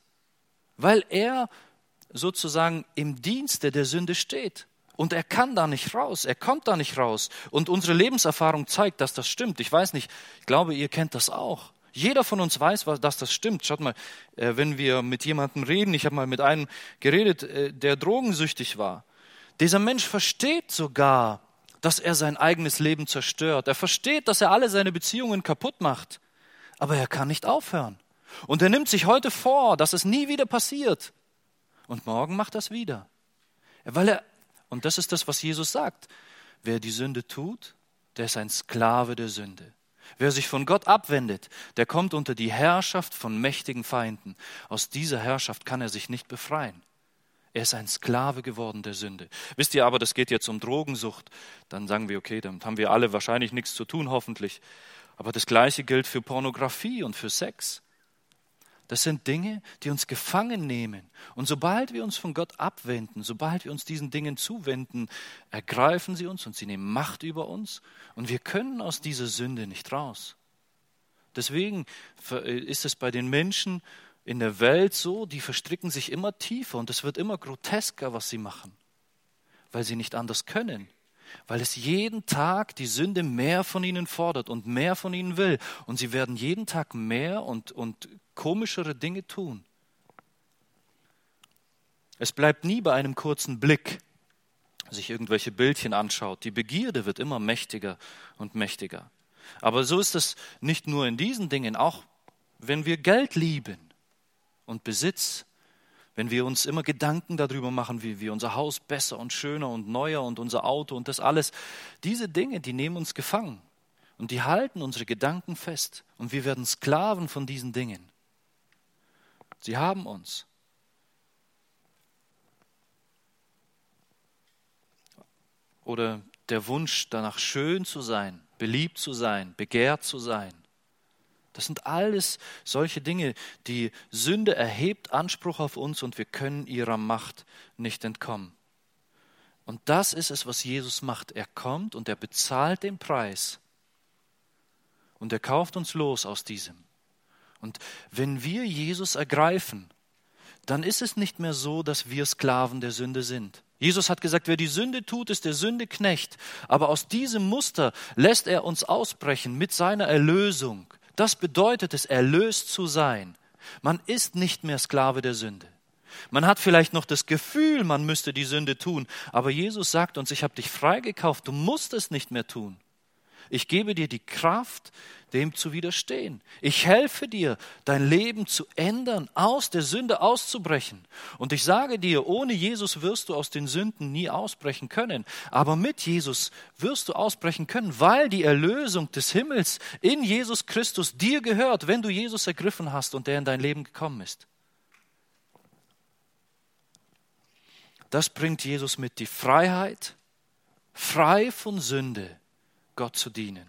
weil er sozusagen im Dienste der Sünde steht. Und er kann da nicht raus, er kommt da nicht raus. Und unsere Lebenserfahrung zeigt, dass das stimmt. Ich weiß nicht, ich glaube, ihr kennt das auch. Jeder von uns weiß, dass das stimmt. Schaut mal, äh, wenn wir mit jemandem reden, ich habe mal mit einem geredet, äh, der drogensüchtig war. Dieser Mensch versteht sogar, dass er sein eigenes Leben zerstört. Er versteht, dass er alle seine Beziehungen kaputt macht. Aber er kann nicht aufhören. Und er nimmt sich heute vor, dass es nie wieder passiert. Und morgen macht es wieder. Weil er, und das ist das, was Jesus sagt. Wer die Sünde tut, der ist ein Sklave der Sünde. Wer sich von Gott abwendet, der kommt unter die Herrschaft von mächtigen Feinden. Aus dieser Herrschaft kann er sich nicht befreien. Er ist ein Sklave geworden der Sünde. Wisst ihr aber, das geht jetzt um Drogensucht. Dann sagen wir, okay, damit haben wir alle wahrscheinlich nichts zu tun, hoffentlich. Aber das Gleiche gilt für Pornografie und für Sex. Das sind Dinge, die uns gefangen nehmen. Und sobald wir uns von Gott abwenden, sobald wir uns diesen Dingen zuwenden, ergreifen sie uns und sie nehmen Macht über uns. Und wir können aus dieser Sünde nicht raus. Deswegen ist es bei den Menschen in der Welt so, die verstricken sich immer tiefer und es wird immer grotesker, was sie machen, weil sie nicht anders können, weil es jeden Tag die Sünde mehr von ihnen fordert und mehr von ihnen will und sie werden jeden Tag mehr und, und komischere Dinge tun. Es bleibt nie bei einem kurzen Blick, sich irgendwelche Bildchen anschaut. Die Begierde wird immer mächtiger und mächtiger. Aber so ist es nicht nur in diesen Dingen, auch wenn wir Geld lieben und Besitz, wenn wir uns immer Gedanken darüber machen, wie wir unser Haus besser und schöner und neuer und unser Auto und das alles, diese Dinge, die nehmen uns gefangen und die halten unsere Gedanken fest und wir werden Sklaven von diesen Dingen. Sie haben uns. Oder der Wunsch danach schön zu sein, beliebt zu sein, begehrt zu sein. Das sind alles solche Dinge. Die Sünde erhebt Anspruch auf uns und wir können ihrer Macht nicht entkommen. Und das ist es, was Jesus macht. Er kommt und er bezahlt den Preis. Und er kauft uns los aus diesem. Und wenn wir Jesus ergreifen, dann ist es nicht mehr so, dass wir Sklaven der Sünde sind. Jesus hat gesagt, wer die Sünde tut, ist der Sünde Knecht. Aber aus diesem Muster lässt er uns ausbrechen mit seiner Erlösung. Das bedeutet es, erlöst zu sein. Man ist nicht mehr Sklave der Sünde. Man hat vielleicht noch das Gefühl, man müsste die Sünde tun, aber Jesus sagt uns, ich habe dich freigekauft, du musst es nicht mehr tun. Ich gebe dir die Kraft, dem zu widerstehen. Ich helfe dir, dein Leben zu ändern, aus der Sünde auszubrechen. Und ich sage dir, ohne Jesus wirst du aus den Sünden nie ausbrechen können. Aber mit Jesus wirst du ausbrechen können, weil die Erlösung des Himmels in Jesus Christus dir gehört, wenn du Jesus ergriffen hast und der in dein Leben gekommen ist. Das bringt Jesus mit die Freiheit, frei von Sünde, Gott zu dienen.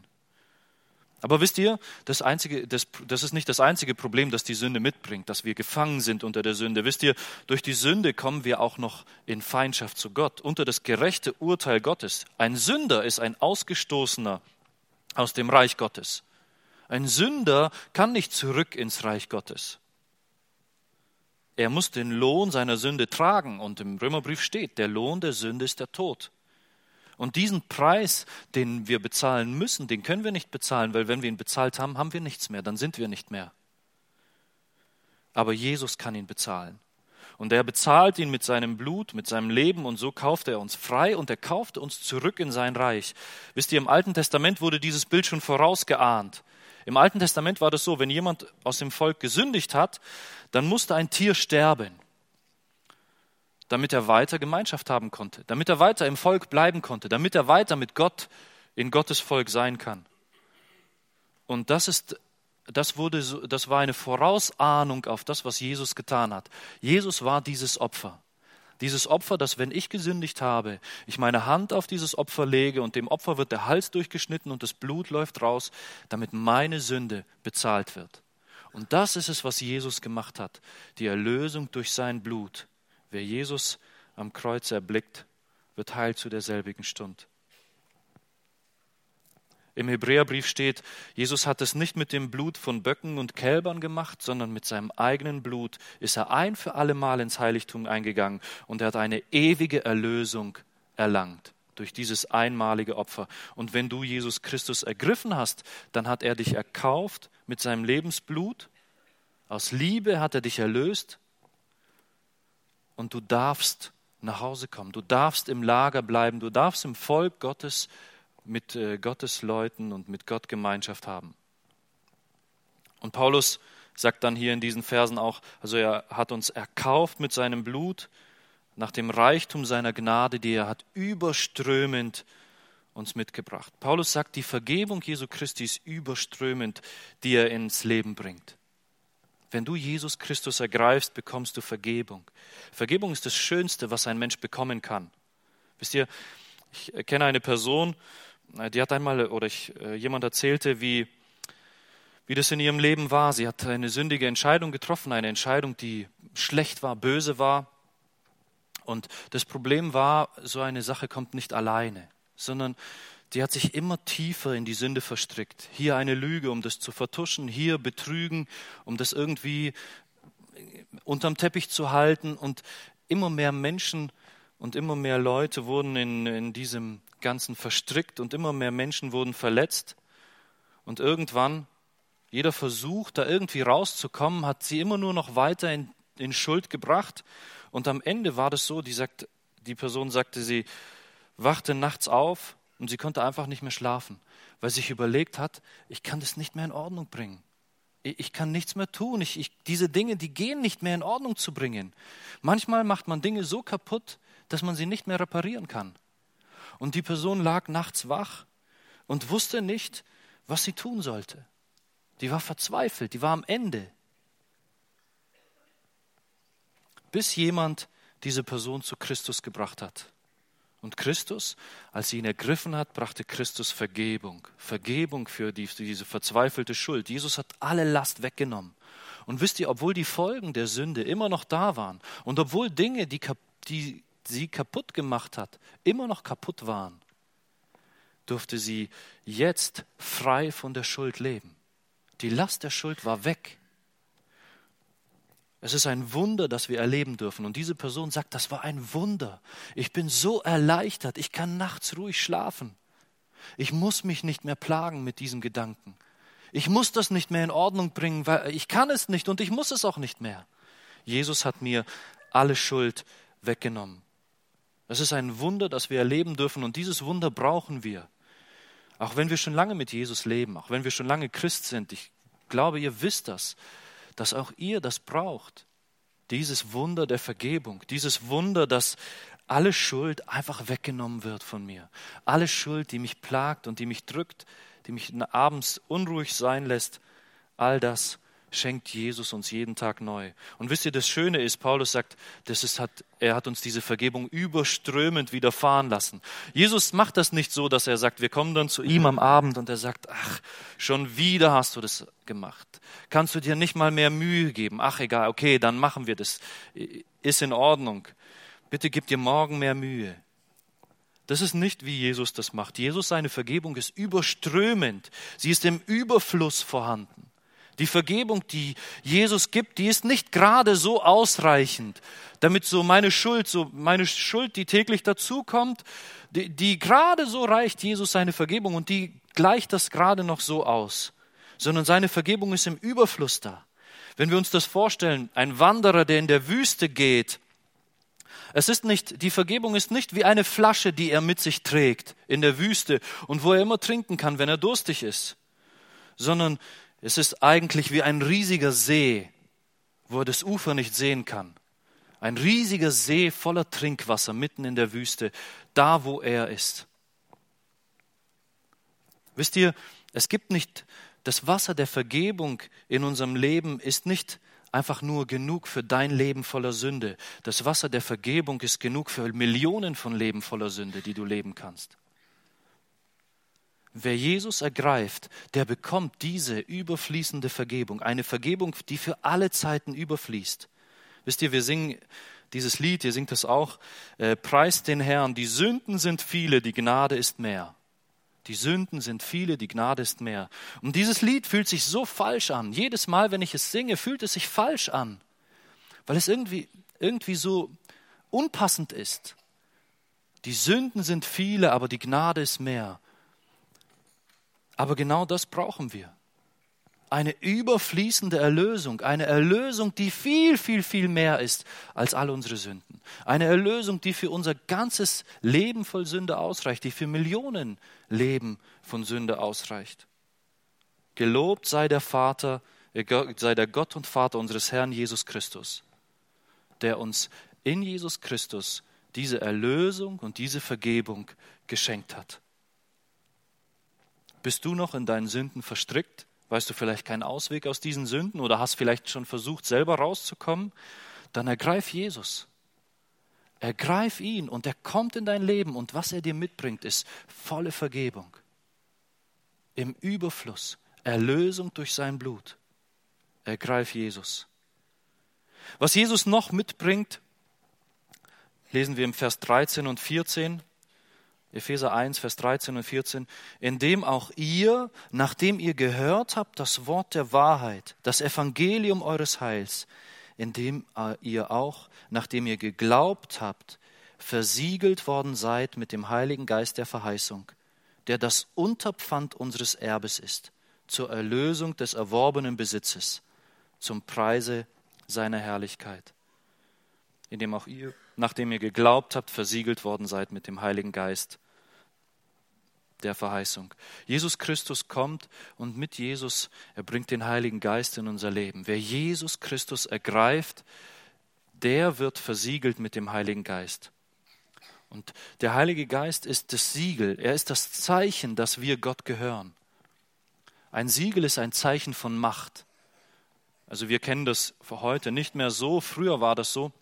Aber wisst ihr, das, einzige, das, das ist nicht das einzige Problem, das die Sünde mitbringt, dass wir gefangen sind unter der Sünde. Wisst ihr, durch die Sünde kommen wir auch noch in Feindschaft zu Gott, unter das gerechte Urteil Gottes. Ein Sünder ist ein Ausgestoßener aus dem Reich Gottes. Ein Sünder kann nicht zurück ins Reich Gottes. Er muss den Lohn seiner Sünde tragen und im Römerbrief steht, der Lohn der Sünde ist der Tod. Und diesen Preis, den wir bezahlen müssen, den können wir nicht bezahlen, weil wenn wir ihn bezahlt haben, haben wir nichts mehr, dann sind wir nicht mehr. Aber Jesus kann ihn bezahlen. Und er bezahlt ihn mit seinem Blut, mit seinem Leben und so kauft er uns frei und er kauft uns zurück in sein Reich. Wisst ihr, im Alten Testament wurde dieses Bild schon vorausgeahnt. Im Alten Testament war das so, wenn jemand aus dem Volk gesündigt hat, dann musste ein Tier sterben damit er weiter Gemeinschaft haben konnte, damit er weiter im Volk bleiben konnte, damit er weiter mit Gott in Gottes Volk sein kann. Und das ist das wurde das war eine Vorausahnung auf das, was Jesus getan hat. Jesus war dieses Opfer. Dieses Opfer, dass wenn ich gesündigt habe, ich meine Hand auf dieses Opfer lege und dem Opfer wird der Hals durchgeschnitten und das Blut läuft raus, damit meine Sünde bezahlt wird. Und das ist es, was Jesus gemacht hat, die Erlösung durch sein Blut. Wer Jesus am Kreuz erblickt, wird heil zu derselbigen Stund. Im Hebräerbrief steht, Jesus hat es nicht mit dem Blut von Böcken und Kälbern gemacht, sondern mit seinem eigenen Blut ist er ein für allemal ins Heiligtum eingegangen und er hat eine ewige Erlösung erlangt durch dieses einmalige Opfer. Und wenn du Jesus Christus ergriffen hast, dann hat er dich erkauft mit seinem Lebensblut. Aus Liebe hat er dich erlöst und du darfst nach Hause kommen. Du darfst im Lager bleiben. Du darfst im Volk Gottes mit äh, Gottes Leuten und mit Gott Gemeinschaft haben. Und Paulus sagt dann hier in diesen Versen auch, also er hat uns erkauft mit seinem Blut nach dem Reichtum seiner Gnade, die er hat überströmend uns mitgebracht. Paulus sagt, die Vergebung Jesu Christi ist überströmend, die er ins Leben bringt. Wenn du Jesus Christus ergreifst, bekommst du Vergebung. Vergebung ist das Schönste, was ein Mensch bekommen kann. Wisst ihr, ich kenne eine Person, äh, die hat einmal, oder ich, äh, jemand erzählte, wie, wie das in ihrem Leben war. Sie hat eine sündige Entscheidung getroffen, eine Entscheidung, die schlecht war, böse war. Und das Problem war, so eine Sache kommt nicht alleine, sondern die hat sich immer tiefer in die Sünde verstrickt. Hier eine Lüge, um das zu vertuschen, hier Betrügen, um das irgendwie unterm Teppich zu halten. Und immer mehr Menschen und immer mehr Leute wurden in, in diesem Ganzen verstrickt und immer mehr Menschen wurden verletzt. Und irgendwann, jeder Versuch, da irgendwie rauszukommen, hat sie immer nur noch weiter in, in Schuld gebracht. Und am Ende war das so, die, sagt, die Person sagte, sie wachte nachts auf und sie konnte einfach nicht mehr schlafen, weil sie sich überlegt hat, ich kann das nicht mehr in Ordnung bringen. Ich kann nichts mehr tun. Ich, ich, diese Dinge, die gehen nicht mehr in Ordnung zu bringen. Manchmal macht man Dinge so kaputt, dass man sie nicht mehr reparieren kann. Und die Person lag nachts wach und wusste nicht, was sie tun sollte. Die war verzweifelt, die war am Ende. Bis jemand diese Person zu Christus gebracht hat. Und Christus, als sie ihn ergriffen hat, brachte Christus Vergebung. Vergebung für, die, für diese verzweifelte Schuld. Jesus hat alle Last weggenommen. Und wisst ihr, obwohl die Folgen der Sünde immer noch da waren und obwohl Dinge, die, die sie kaputt gemacht hat, immer noch kaputt waren, durfte sie jetzt frei von der Schuld leben. Die Last der Schuld war weg. Es ist ein Wunder, das wir erleben dürfen. Und diese Person sagt, das war ein Wunder. Ich bin so erleichtert. Ich kann nachts ruhig schlafen. Ich muss mich nicht mehr plagen mit diesem Gedanken. Ich muss das nicht mehr in Ordnung bringen, weil ich kann es nicht und ich muss es auch nicht mehr. Jesus hat mir alle Schuld weggenommen. Es ist ein Wunder, das wir erleben dürfen und dieses Wunder brauchen wir. Auch wenn wir schon lange mit Jesus leben, auch wenn wir schon lange Christ sind. Ich glaube, ihr wisst das dass auch ihr das braucht. Dieses Wunder der Vergebung, dieses Wunder, dass alle Schuld einfach weggenommen wird von mir. Alle Schuld, die mich plagt und die mich drückt, die mich abends unruhig sein lässt, all das schenkt Jesus uns jeden Tag neu. Und wisst ihr, das Schöne ist, Paulus sagt, das ist, hat, er hat uns diese Vergebung überströmend widerfahren lassen. Jesus macht das nicht so, dass er sagt, wir kommen dann zu ihm am Abend und er sagt, ach, schon wieder hast du das gemacht. Kannst du dir nicht mal mehr Mühe geben? Ach, egal, okay, dann machen wir das. Ist in Ordnung. Bitte gib dir morgen mehr Mühe. Das ist nicht, wie Jesus das macht. Jesus, seine Vergebung ist überströmend. Sie ist im Überfluss vorhanden. Die Vergebung, die Jesus gibt, die ist nicht gerade so ausreichend, damit so meine Schuld, so meine Schuld, die täglich dazukommt, die, die gerade so reicht Jesus seine Vergebung und die gleicht das gerade noch so aus, sondern seine Vergebung ist im Überfluss da. Wenn wir uns das vorstellen, ein Wanderer, der in der Wüste geht, es ist nicht, die Vergebung ist nicht wie eine Flasche, die er mit sich trägt in der Wüste und wo er immer trinken kann, wenn er durstig ist, sondern es ist eigentlich wie ein riesiger See, wo er das Ufer nicht sehen kann. Ein riesiger See voller Trinkwasser mitten in der Wüste, da wo er ist. Wisst ihr, es gibt nicht, das Wasser der Vergebung in unserem Leben ist nicht einfach nur genug für dein Leben voller Sünde. Das Wasser der Vergebung ist genug für Millionen von Leben voller Sünde, die du leben kannst. Wer Jesus ergreift, der bekommt diese überfließende Vergebung, eine Vergebung, die für alle Zeiten überfließt. Wisst ihr, wir singen dieses Lied, ihr singt es auch, äh, preist den Herrn, die Sünden sind viele, die Gnade ist mehr. Die Sünden sind viele, die Gnade ist mehr. Und dieses Lied fühlt sich so falsch an. Jedes Mal, wenn ich es singe, fühlt es sich falsch an, weil es irgendwie, irgendwie so unpassend ist. Die Sünden sind viele, aber die Gnade ist mehr. Aber genau das brauchen wir. Eine überfließende Erlösung, eine Erlösung, die viel, viel, viel mehr ist als all unsere Sünden. Eine Erlösung, die für unser ganzes Leben voll Sünde ausreicht, die für Millionen Leben von Sünde ausreicht. Gelobt sei der Vater, äh, sei der Gott und Vater unseres Herrn Jesus Christus, der uns in Jesus Christus diese Erlösung und diese Vergebung geschenkt hat. Bist du noch in deinen Sünden verstrickt? Weißt du vielleicht keinen Ausweg aus diesen Sünden oder hast vielleicht schon versucht, selber rauszukommen? Dann ergreif Jesus. Ergreif ihn und er kommt in dein Leben und was er dir mitbringt, ist volle Vergebung. Im Überfluss, Erlösung durch sein Blut. Ergreif Jesus. Was Jesus noch mitbringt, lesen wir im Vers 13 und 14. Epheser 1, Vers 13 und 14, indem auch ihr, nachdem ihr gehört habt, das Wort der Wahrheit, das Evangelium eures Heils, indem ihr auch, nachdem ihr geglaubt habt, versiegelt worden seid mit dem Heiligen Geist der Verheißung, der das Unterpfand unseres Erbes ist, zur Erlösung des erworbenen Besitzes, zum Preise seiner Herrlichkeit, indem auch ihr nachdem ihr geglaubt habt, versiegelt worden seid mit dem Heiligen Geist der Verheißung. Jesus Christus kommt und mit Jesus, er bringt den Heiligen Geist in unser Leben. Wer Jesus Christus ergreift, der wird versiegelt mit dem Heiligen Geist. Und der Heilige Geist ist das Siegel, er ist das Zeichen, dass wir Gott gehören. Ein Siegel ist ein Zeichen von Macht. Also wir kennen das für heute nicht mehr so, früher war das so.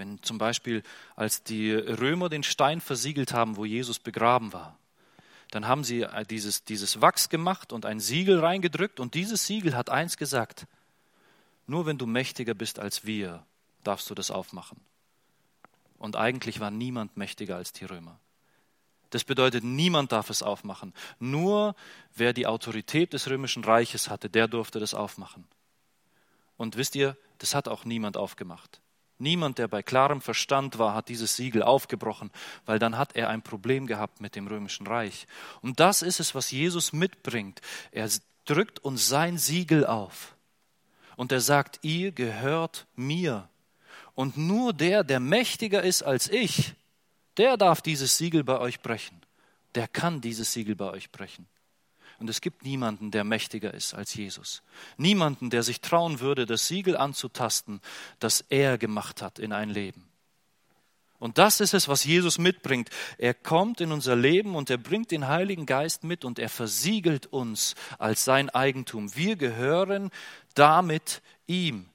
Wenn zum Beispiel, als die Römer den Stein versiegelt haben, wo Jesus begraben war, dann haben sie äh, dieses, dieses Wachs gemacht und ein Siegel reingedrückt und dieses Siegel hat eins gesagt, nur wenn du mächtiger bist als wir, darfst du das aufmachen. Und eigentlich war niemand mächtiger als die Römer. Das bedeutet, niemand darf es aufmachen. Nur wer die Autorität des römischen Reiches hatte, der durfte das aufmachen. Und wisst ihr, das hat auch niemand aufgemacht. Niemand, der bei klarem Verstand war, hat dieses Siegel aufgebrochen, weil dann hat er ein Problem gehabt mit dem römischen Reich. Und das ist es, was Jesus mitbringt. Er drückt uns sein Siegel auf. Und er sagt, ihr gehört mir. Und nur der, der mächtiger ist als ich, der darf dieses Siegel bei euch brechen. Der kann dieses Siegel bei euch brechen. Und es gibt niemanden, der mächtiger ist als Jesus. Niemanden, der sich trauen würde, das Siegel anzutasten, das er gemacht hat in ein Leben. Und das ist es, was Jesus mitbringt. Er kommt in unser Leben und er bringt den Heiligen Geist mit und er versiegelt uns als sein Eigentum. Wir gehören damit ihm.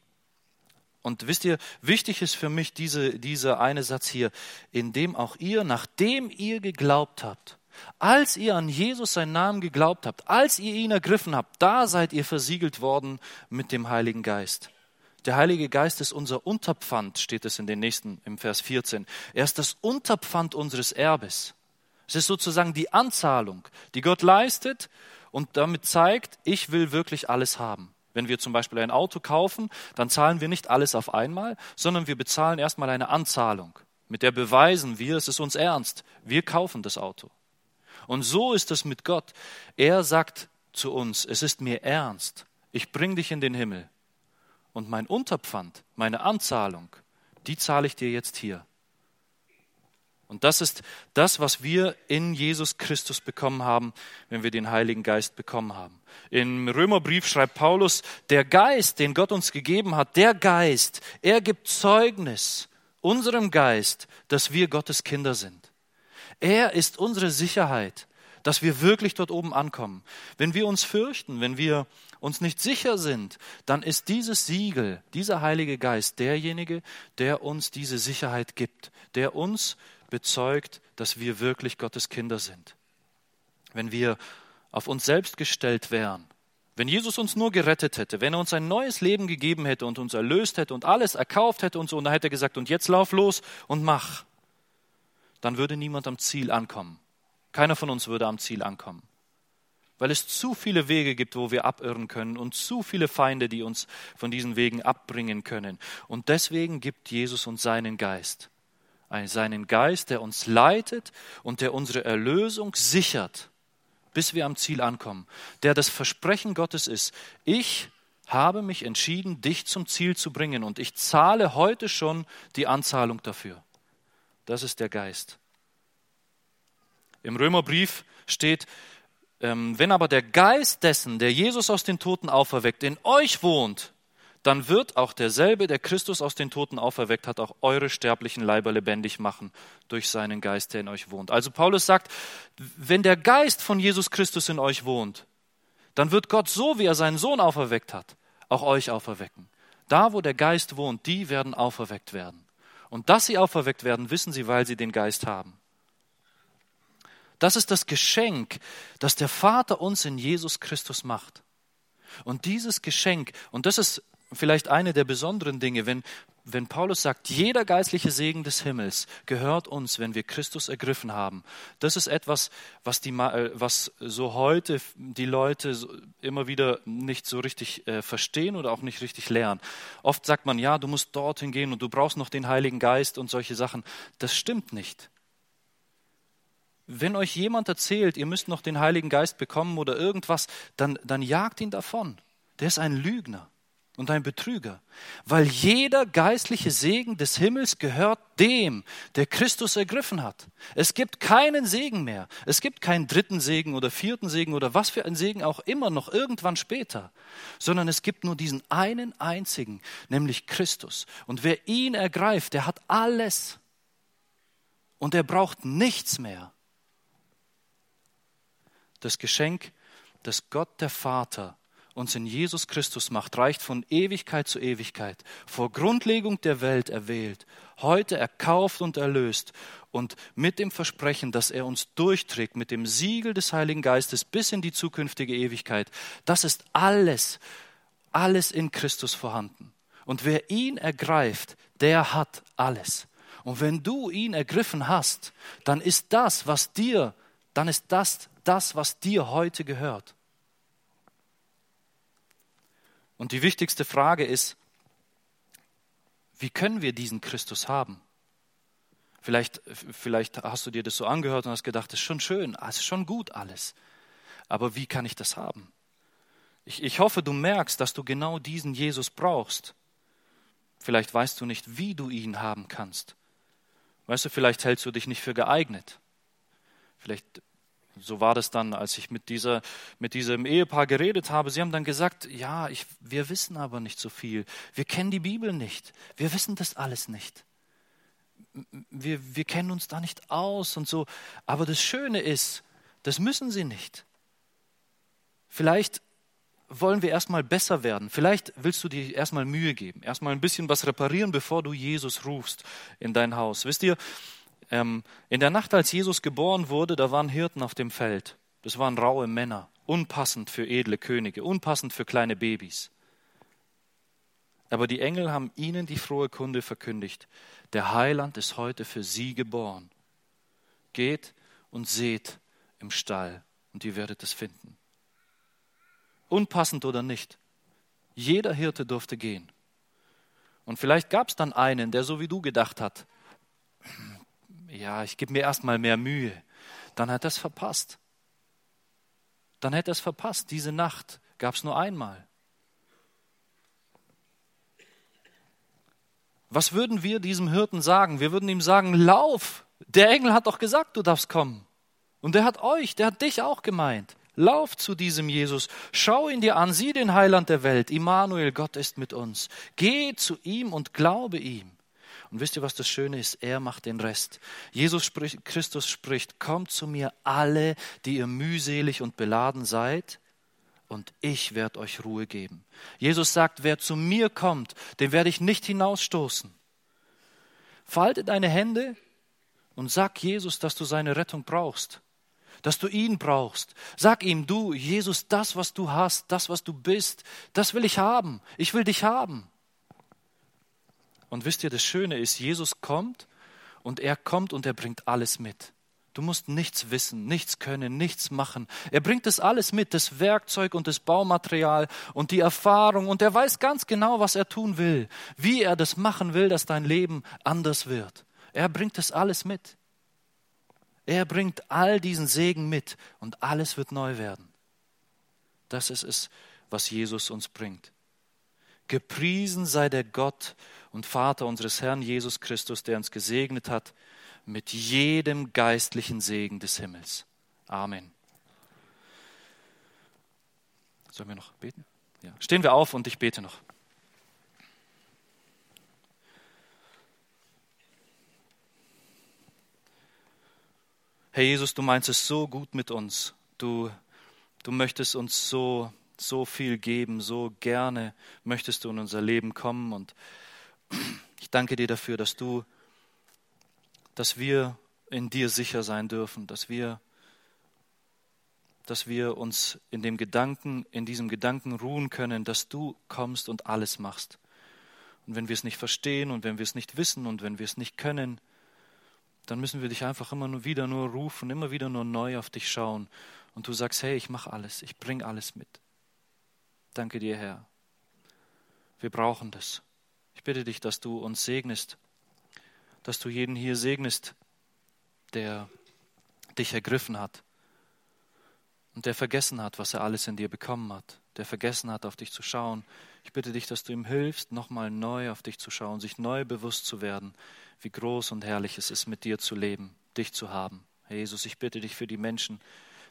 Und wisst ihr, wichtig ist für mich diese, dieser eine Satz hier, in dem auch ihr, nachdem ihr geglaubt habt, als ihr an Jesus seinen Namen geglaubt habt, als ihr ihn ergriffen habt, da seid ihr versiegelt worden mit dem Heiligen Geist. Der Heilige Geist ist unser Unterpfand, steht es in den nächsten, im Vers 14. Er ist das Unterpfand unseres Erbes. Es ist sozusagen die Anzahlung, die Gott leistet und damit zeigt, ich will wirklich alles haben. Wenn wir zum Beispiel ein Auto kaufen, dann zahlen wir nicht alles auf einmal, sondern wir bezahlen erstmal eine Anzahlung. Mit der beweisen wir, es ist uns ernst. Wir kaufen das Auto. Und so ist es mit Gott. Er sagt zu uns, es ist mir ernst. Ich bring dich in den Himmel und mein Unterpfand, meine Anzahlung, die zahle ich dir jetzt hier. Und das ist das, was wir in Jesus Christus bekommen haben, wenn wir den Heiligen Geist bekommen haben. Im Römerbrief schreibt Paulus, der Geist, den Gott uns gegeben hat, der Geist, er gibt Zeugnis unserem Geist, dass wir Gottes Kinder sind. Er ist unsere Sicherheit, dass wir wirklich dort oben ankommen. Wenn wir uns fürchten, wenn wir uns nicht sicher sind, dann ist dieses Siegel, dieser Heilige Geist derjenige, der uns diese Sicherheit gibt, der uns bezeugt, dass wir wirklich Gottes Kinder sind. Wenn wir auf uns selbst gestellt wären, wenn Jesus uns nur gerettet hätte, wenn er uns ein neues Leben gegeben hätte und uns erlöst hätte und alles erkauft hätte und so, und dann hätte er gesagt, und jetzt lauf los und mach, dann würde niemand am Ziel ankommen. Keiner von uns würde am Ziel ankommen weil es zu viele Wege gibt, wo wir abirren können und zu viele Feinde, die uns von diesen Wegen abbringen können. Und deswegen gibt Jesus uns seinen Geist. Seinen Geist, der uns leitet und der unsere Erlösung sichert, bis wir am Ziel ankommen. Der das Versprechen Gottes ist, ich habe mich entschieden, dich zum Ziel zu bringen und ich zahle heute schon die Anzahlung dafür. Das ist der Geist. Im Römerbrief steht, ähm, wenn aber der Geist dessen, der Jesus aus den Toten auferweckt, in euch wohnt, dann wird auch derselbe, der Christus aus den Toten auferweckt hat, auch eure sterblichen Leiber lebendig machen durch seinen Geist, der in euch wohnt. Also Paulus sagt, wenn der Geist von Jesus Christus in euch wohnt, dann wird Gott so, wie er seinen Sohn auferweckt hat, auch euch auferwecken. Da, wo der Geist wohnt, die werden auferweckt werden. Und dass sie auferweckt werden, wissen sie, weil sie den Geist haben. Das ist das Geschenk, das der Vater uns in Jesus Christus macht. Und dieses Geschenk, und das ist vielleicht eine der besonderen Dinge, wenn, wenn Paulus sagt, jeder geistliche Segen des Himmels gehört uns, wenn wir Christus ergriffen haben. Das ist etwas, was, die, äh, was so heute die Leute immer wieder nicht so richtig äh, verstehen oder auch nicht richtig lernen. Oft sagt man, ja, du musst dorthin gehen und du brauchst noch den Heiligen Geist und solche Sachen. Das stimmt nicht. Wenn euch jemand erzählt, ihr müsst noch den Heiligen Geist bekommen oder irgendwas, dann, dann jagt ihn davon. Der ist ein Lügner und ein Betrüger, weil jeder geistliche Segen des Himmels gehört dem, der Christus ergriffen hat. Es gibt keinen Segen mehr. Es gibt keinen dritten Segen oder vierten Segen oder was für ein Segen auch immer noch irgendwann später, sondern es gibt nur diesen einen einzigen, nämlich Christus. Und wer ihn ergreift, der hat alles und er braucht nichts mehr. Das Geschenk, das Gott der Vater uns in Jesus Christus macht, reicht von Ewigkeit zu Ewigkeit, vor Grundlegung der Welt erwählt, heute erkauft und erlöst und mit dem Versprechen, dass er uns durchträgt, mit dem Siegel des Heiligen Geistes bis in die zukünftige Ewigkeit. Das ist alles, alles in Christus vorhanden. Und wer ihn ergreift, der hat alles. Und wenn du ihn ergriffen hast, dann ist das, was dir, dann ist das das, was dir heute gehört. Und die wichtigste Frage ist, wie können wir diesen Christus haben? Vielleicht, vielleicht hast du dir das so angehört und hast gedacht, das ist schon schön, es ah, ist schon gut alles. Aber wie kann ich das haben? Ich, ich hoffe, du merkst, dass du genau diesen Jesus brauchst. Vielleicht weißt du nicht, wie du ihn haben kannst. Weißt du, vielleicht hältst du dich nicht für geeignet. Vielleicht so war das dann, als ich mit, dieser, mit diesem Ehepaar geredet habe. Sie haben dann gesagt, ja, ich, wir wissen aber nicht so viel. Wir kennen die Bibel nicht. Wir wissen das alles nicht. wir, wir kennen uns da nicht aus und so. Aber das Schöne ist, das müssen sie nicht. Vielleicht wollen wir erstmal besser werden. Vielleicht willst du dir erstmal Mühe geben, erstmal ein bisschen was reparieren, bevor du Jesus rufst in dein Haus. Wisst ihr, ähm, in der Nacht, als Jesus geboren wurde, da waren Hirten auf dem Feld. Das waren raue Männer, unpassend für edle Könige, unpassend für kleine Babys. Aber die Engel haben ihnen die frohe Kunde verkündigt. Der Heiland ist heute für sie geboren. Geht und seht im Stall und ihr werdet es finden unpassend oder nicht. Jeder Hirte durfte gehen. Und vielleicht gab es dann einen, der so wie du gedacht hat, ja, ich gebe mir erstmal mehr Mühe. Dann hat er es verpasst. Dann hätte er es verpasst. Diese Nacht gab es nur einmal. Was würden wir diesem Hirten sagen? Wir würden ihm sagen, lauf. Der Engel hat doch gesagt, du darfst kommen. Und der hat euch, der hat dich auch gemeint. Lauf zu diesem Jesus, schau ihn dir an, sieh den Heiland der Welt, Immanuel, Gott ist mit uns. Geh zu ihm und glaube ihm. Und wisst ihr, was das Schöne ist? Er macht den Rest. Jesus spricht, Christus spricht, kommt zu mir alle, die ihr mühselig und beladen seid, und ich werde euch Ruhe geben. Jesus sagt, wer zu mir kommt, den werde ich nicht hinausstoßen. Falte deine Hände und sag Jesus, dass du seine Rettung brauchst dass du ihn brauchst. Sag ihm, du, Jesus, das, was du hast, das, was du bist, das will ich haben. Ich will dich haben. Und wisst ihr, das Schöne ist, Jesus kommt und er kommt und er bringt alles mit. Du musst nichts wissen, nichts können, nichts machen. Er bringt das alles mit, das Werkzeug und das Baumaterial und die Erfahrung und er weiß ganz genau, was er tun will, wie er das machen will, dass dein Leben anders wird. Er bringt das alles mit. Er bringt all diesen Segen mit und alles wird neu werden. Das ist es, was Jesus uns bringt. Gepriesen sei der Gott und Vater unseres Herrn Jesus Christus, der uns gesegnet hat mit jedem geistlichen Segen des Himmels. Amen. Sollen wir noch beten? Ja. Stehen wir auf und ich bete noch. Herr Jesus, du meinst es so gut mit uns. Du, du möchtest uns so, so viel geben, so gerne möchtest du in unser Leben kommen. Und ich danke dir dafür, dass du, dass wir in dir sicher sein dürfen, dass wir, dass wir uns in dem Gedanken, in diesem Gedanken ruhen können, dass du kommst und alles machst. Und wenn wir es nicht verstehen und wenn wir es nicht wissen und wenn wir es nicht können, dann müssen wir dich einfach immer nur wieder nur rufen, immer wieder nur neu auf dich schauen. Und du sagst, hey, ich mache alles, ich bringe alles mit. Danke dir, Herr. Wir brauchen das. Ich bitte dich, dass du uns segnest, dass du jeden hier segnest, der dich ergriffen hat und der vergessen hat, was er alles in dir bekommen hat, der vergessen hat, auf dich zu schauen. Ich bitte dich, dass du ihm hilfst, nochmal neu auf dich zu schauen, sich neu bewusst zu werden, wie groß und herrlich es ist, mit dir zu leben, dich zu haben. Herr Jesus, ich bitte dich für die Menschen,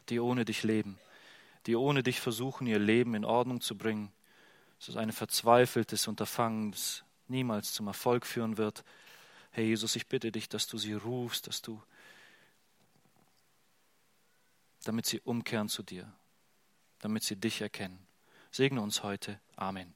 die ohne dich leben, die ohne dich versuchen, ihr Leben in Ordnung zu bringen. Es ist ein verzweifeltes Unterfangen, das niemals zum Erfolg führen wird. Herr Jesus, ich bitte dich, dass du sie rufst, dass du, damit sie umkehren zu dir, damit sie dich erkennen. Segne uns heute. Amen.